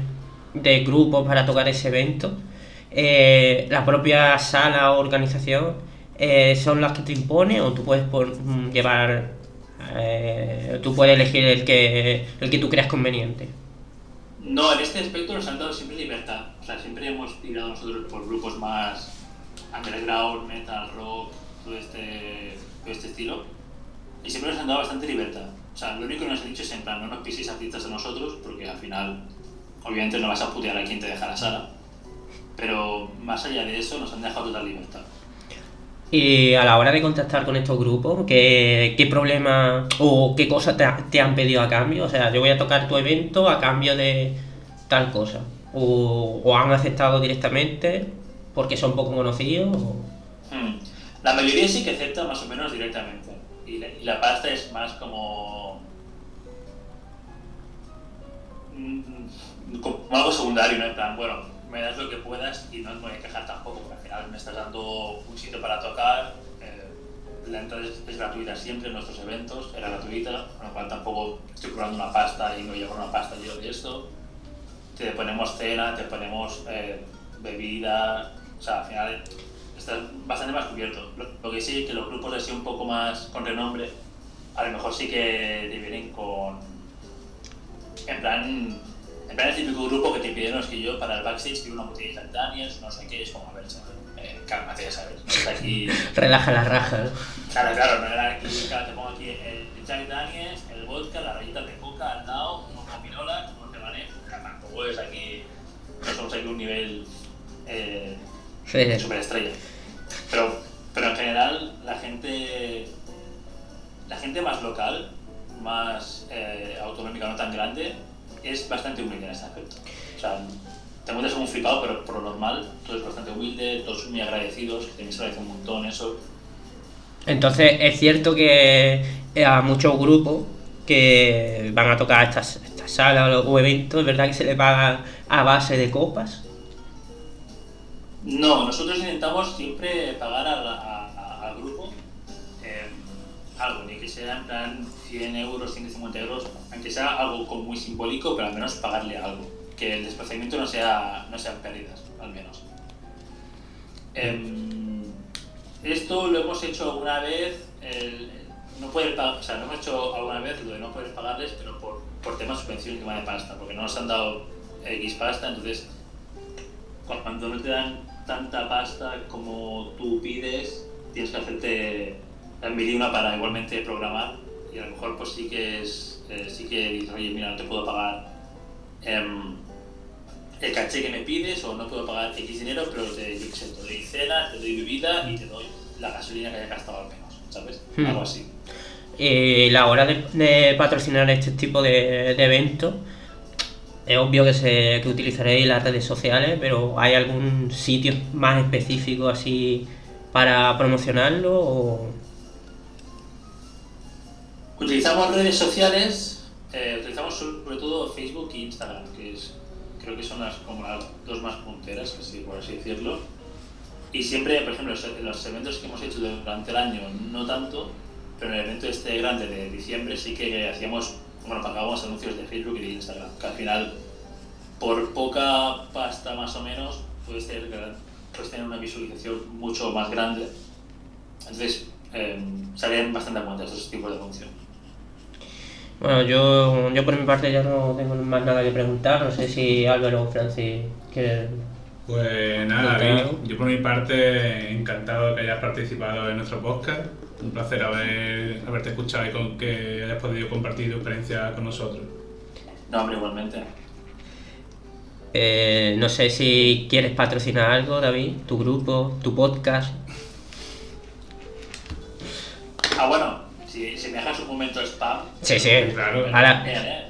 de grupos para tocar ese evento, eh, la propia sala o organización eh, son las que te impone o tú puedes por- mm, llevar, tú puedes elegir el que, el que tú creas conveniente. No, en este aspecto nos han dado siempre libertad. O sea, siempre hemos tirado nosotros por grupos más underground, metal, rock, todo este, todo este estilo. Y siempre nos han dado bastante libertad. O sea, lo único que nos han dicho es en plan, no nos piséis artistas a nosotros, porque al final, obviamente no vas a putear a quien te deja la sala. Pero más allá de eso, nos han dejado total libertad. Y a la hora de contactar con estos grupos, ¿qué, qué problema o qué cosas te, ha- te han pedido a cambio? O sea, yo voy a tocar tu evento a cambio de tal cosa. O, o han aceptado directamente porque son poco conocidos. o- Hmm. La mayoría sí que acepta más o menos directamente. Y la, y la pasta es más como. mm, como algo secundario, ¿no? En plan, bueno, me das lo que puedas y no me voy a quejar tampoco, porque al final me estás dando un sitio para tocar. eh, la entrada es, es gratuita siempre en nuestros eventos, era gratuita, con lo cual tampoco estoy cobrando una pasta y no llevo una pasta yo de esto. Te ponemos cena, te ponemos eh, bebida, o sea, al final estás bastante más cubierto. Lo, lo que sí, que los grupos así un poco más con renombre, a lo mejor sí que te vienen con. En plan. En plan, el típico grupo que te piden, no, es que yo para el backstage quiero una botella de Jack Daniels, no sé qué, es como, a ver, chaval, eh, cálmate, ¿sabes? No está aquí. Relaja la raja. ¿no? Claro, claro, no era aquí, claro, te pongo aquí el Jack Daniels, el vodka, la rayita de coca al lado, unos capinolas, unos mané, tampoco es aquí. No somos aquí un nivel. Eh, Sí. superestrella. Gente más local, más eh, autonómica, no tan grande, es bastante humilde en este aspecto. O sea, te encuentras como un flipado, pero por lo normal, todo es bastante humilde, todos muy agradecidos, que se agradece un montón eso. Entonces es cierto que a muchos grupos que van a tocar estas, estas salas o eventos, es verdad que se les paga a base de copas. No, nosotros intentamos siempre pagar a- a- grupo eh, algo, ni que sea en plan 100 euros, 150 euros, aunque sea algo como muy simbólico, pero al menos pagarle algo. Que el desplazamiento no sea no sean pérdidas, al menos. Em, esto lo hemos hecho alguna vez, el- no poder o sea, lo hemos hecho alguna vez lo de no poder pagarles, pero por, por temas de subvención y tema de pasta, porque no nos han dado X pasta, entonces cuando no te dan tanta pasta como tú pides, tienes que hacerte y una para igualmente programar y a lo mejor pues sí que es eh, sí que dices, oye mira no te puedo pagar em, el caché que me pides o no puedo pagar X dinero pero te, yo qué sé, te doy cena, te doy bebida y te doy la gasolina que haya gastado al menos, ¿sabes? Hmm. Algo así. Y la hora de, de patrocinar este tipo de, de eventos, es obvio que, se, que utilizaréis las redes sociales, pero ¿hay algún sitio más específico así para promocionarlo? O... Utilizamos redes sociales, eh, utilizamos sobre todo Facebook e Instagram, que es, creo que son las, como las dos más punteras, así, por así decirlo. Y siempre, por ejemplo, en los eventos que hemos hecho durante el año, no tanto, pero en el evento este grande de diciembre sí que hacíamos, bueno, pagábamos anuncios de Facebook y de Instagram, que al final, por poca pasta más o menos, puedes tener pues tener una visualización mucho más grande. Entonces, eh, salían bastante a cuenta estos tipos de función. Bueno, yo, yo por mi parte ya no tengo más nada que preguntar. No sé si Álvaro o Francis quieren. Pues nada, ¿No te David, yo por mi parte encantado de que hayas participado en nuestro podcast. Un placer haber, haberte escuchado y con que hayas podido compartir tu experiencia con nosotros. No, hombre, igualmente. Eh, no sé si quieres patrocinar algo, David, tu grupo, tu podcast. Ah, bueno, si, si me dejas un momento spam. Sí, sí. Claro. Ahora.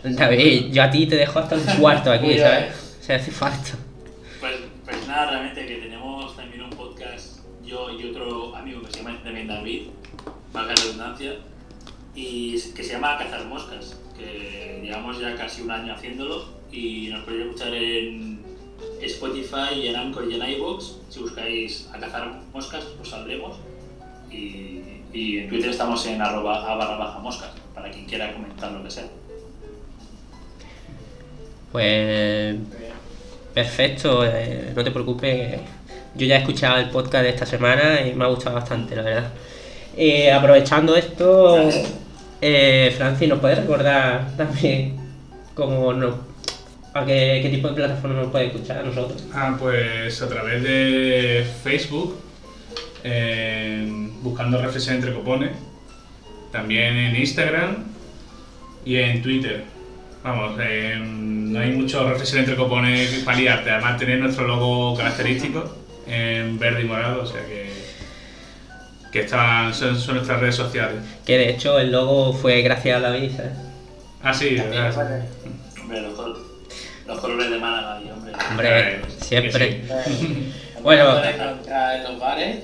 David, yo a ti te dejo hasta un cuarto aquí, ¿sabes? Se hace falta. Pues, pues nada, realmente que tenemos también un podcast, yo y otro amigo que se llama también David, valga la redundancia, y que se llama Cazar Moscas, que llevamos ya casi un año haciéndolo y nos podéis escuchar en Spotify y en Anchor y en iVoox. Si buscáis a Cazar Moscas, os saldremos. Y, y en Twitter estamos en arroba a barra baja moscas, para quien quiera comentar lo que sea. Pues perfecto, eh, no te preocupes. Yo ya he escuchado el podcast de esta semana y me ha gustado bastante, la verdad. Eh, aprovechando esto, eh, Francis, ¿nos puedes recordar también cómo no, a qué, qué tipo de plataforma nos puede escuchar a nosotros? Ah, pues a través de Facebook, eh, buscando Reflexión entre Copones, también en Instagram y en Twitter. Vamos, eh, no hay mucho Reflexión entre Copones para liarte, además tener nuestro logo característico en verde y morado, o sea que, que están, son, son nuestras redes sociales. Que de hecho el logo fue gracias a David, ¿sabes? Ah, sí, de verdad. Hombre, los, col- los colores de Málaga, y hombre. Hombre, Eh, siempre. Bueno, Bueno. en los bares,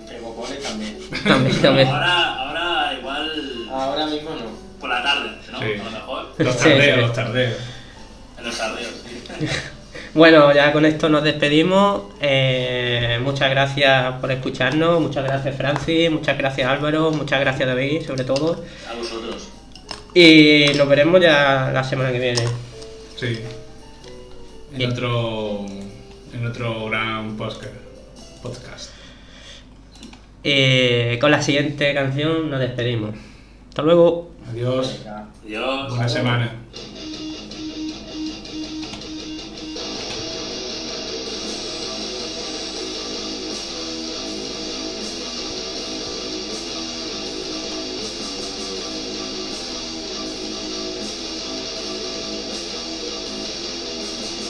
entre copones también. También, también. Ahora, ahora igual Ahora mismo no. por la tarde, ¿no? Sí. A lo mejor. Los tardeos, sí. los tardeos. En los tardeos, sí. Bueno, ya con esto nos despedimos. Eh, muchas gracias por escucharnos. Muchas gracias, Francis. Muchas gracias, Álvaro. Muchas gracias, David, sobre todo. A vosotros. Y nos veremos ya la semana que viene. Sí. En otro, en otro gran podcast. podcast. Eh, con la siguiente canción nos despedimos. Hasta luego. Adiós. Adiós. Buena semana.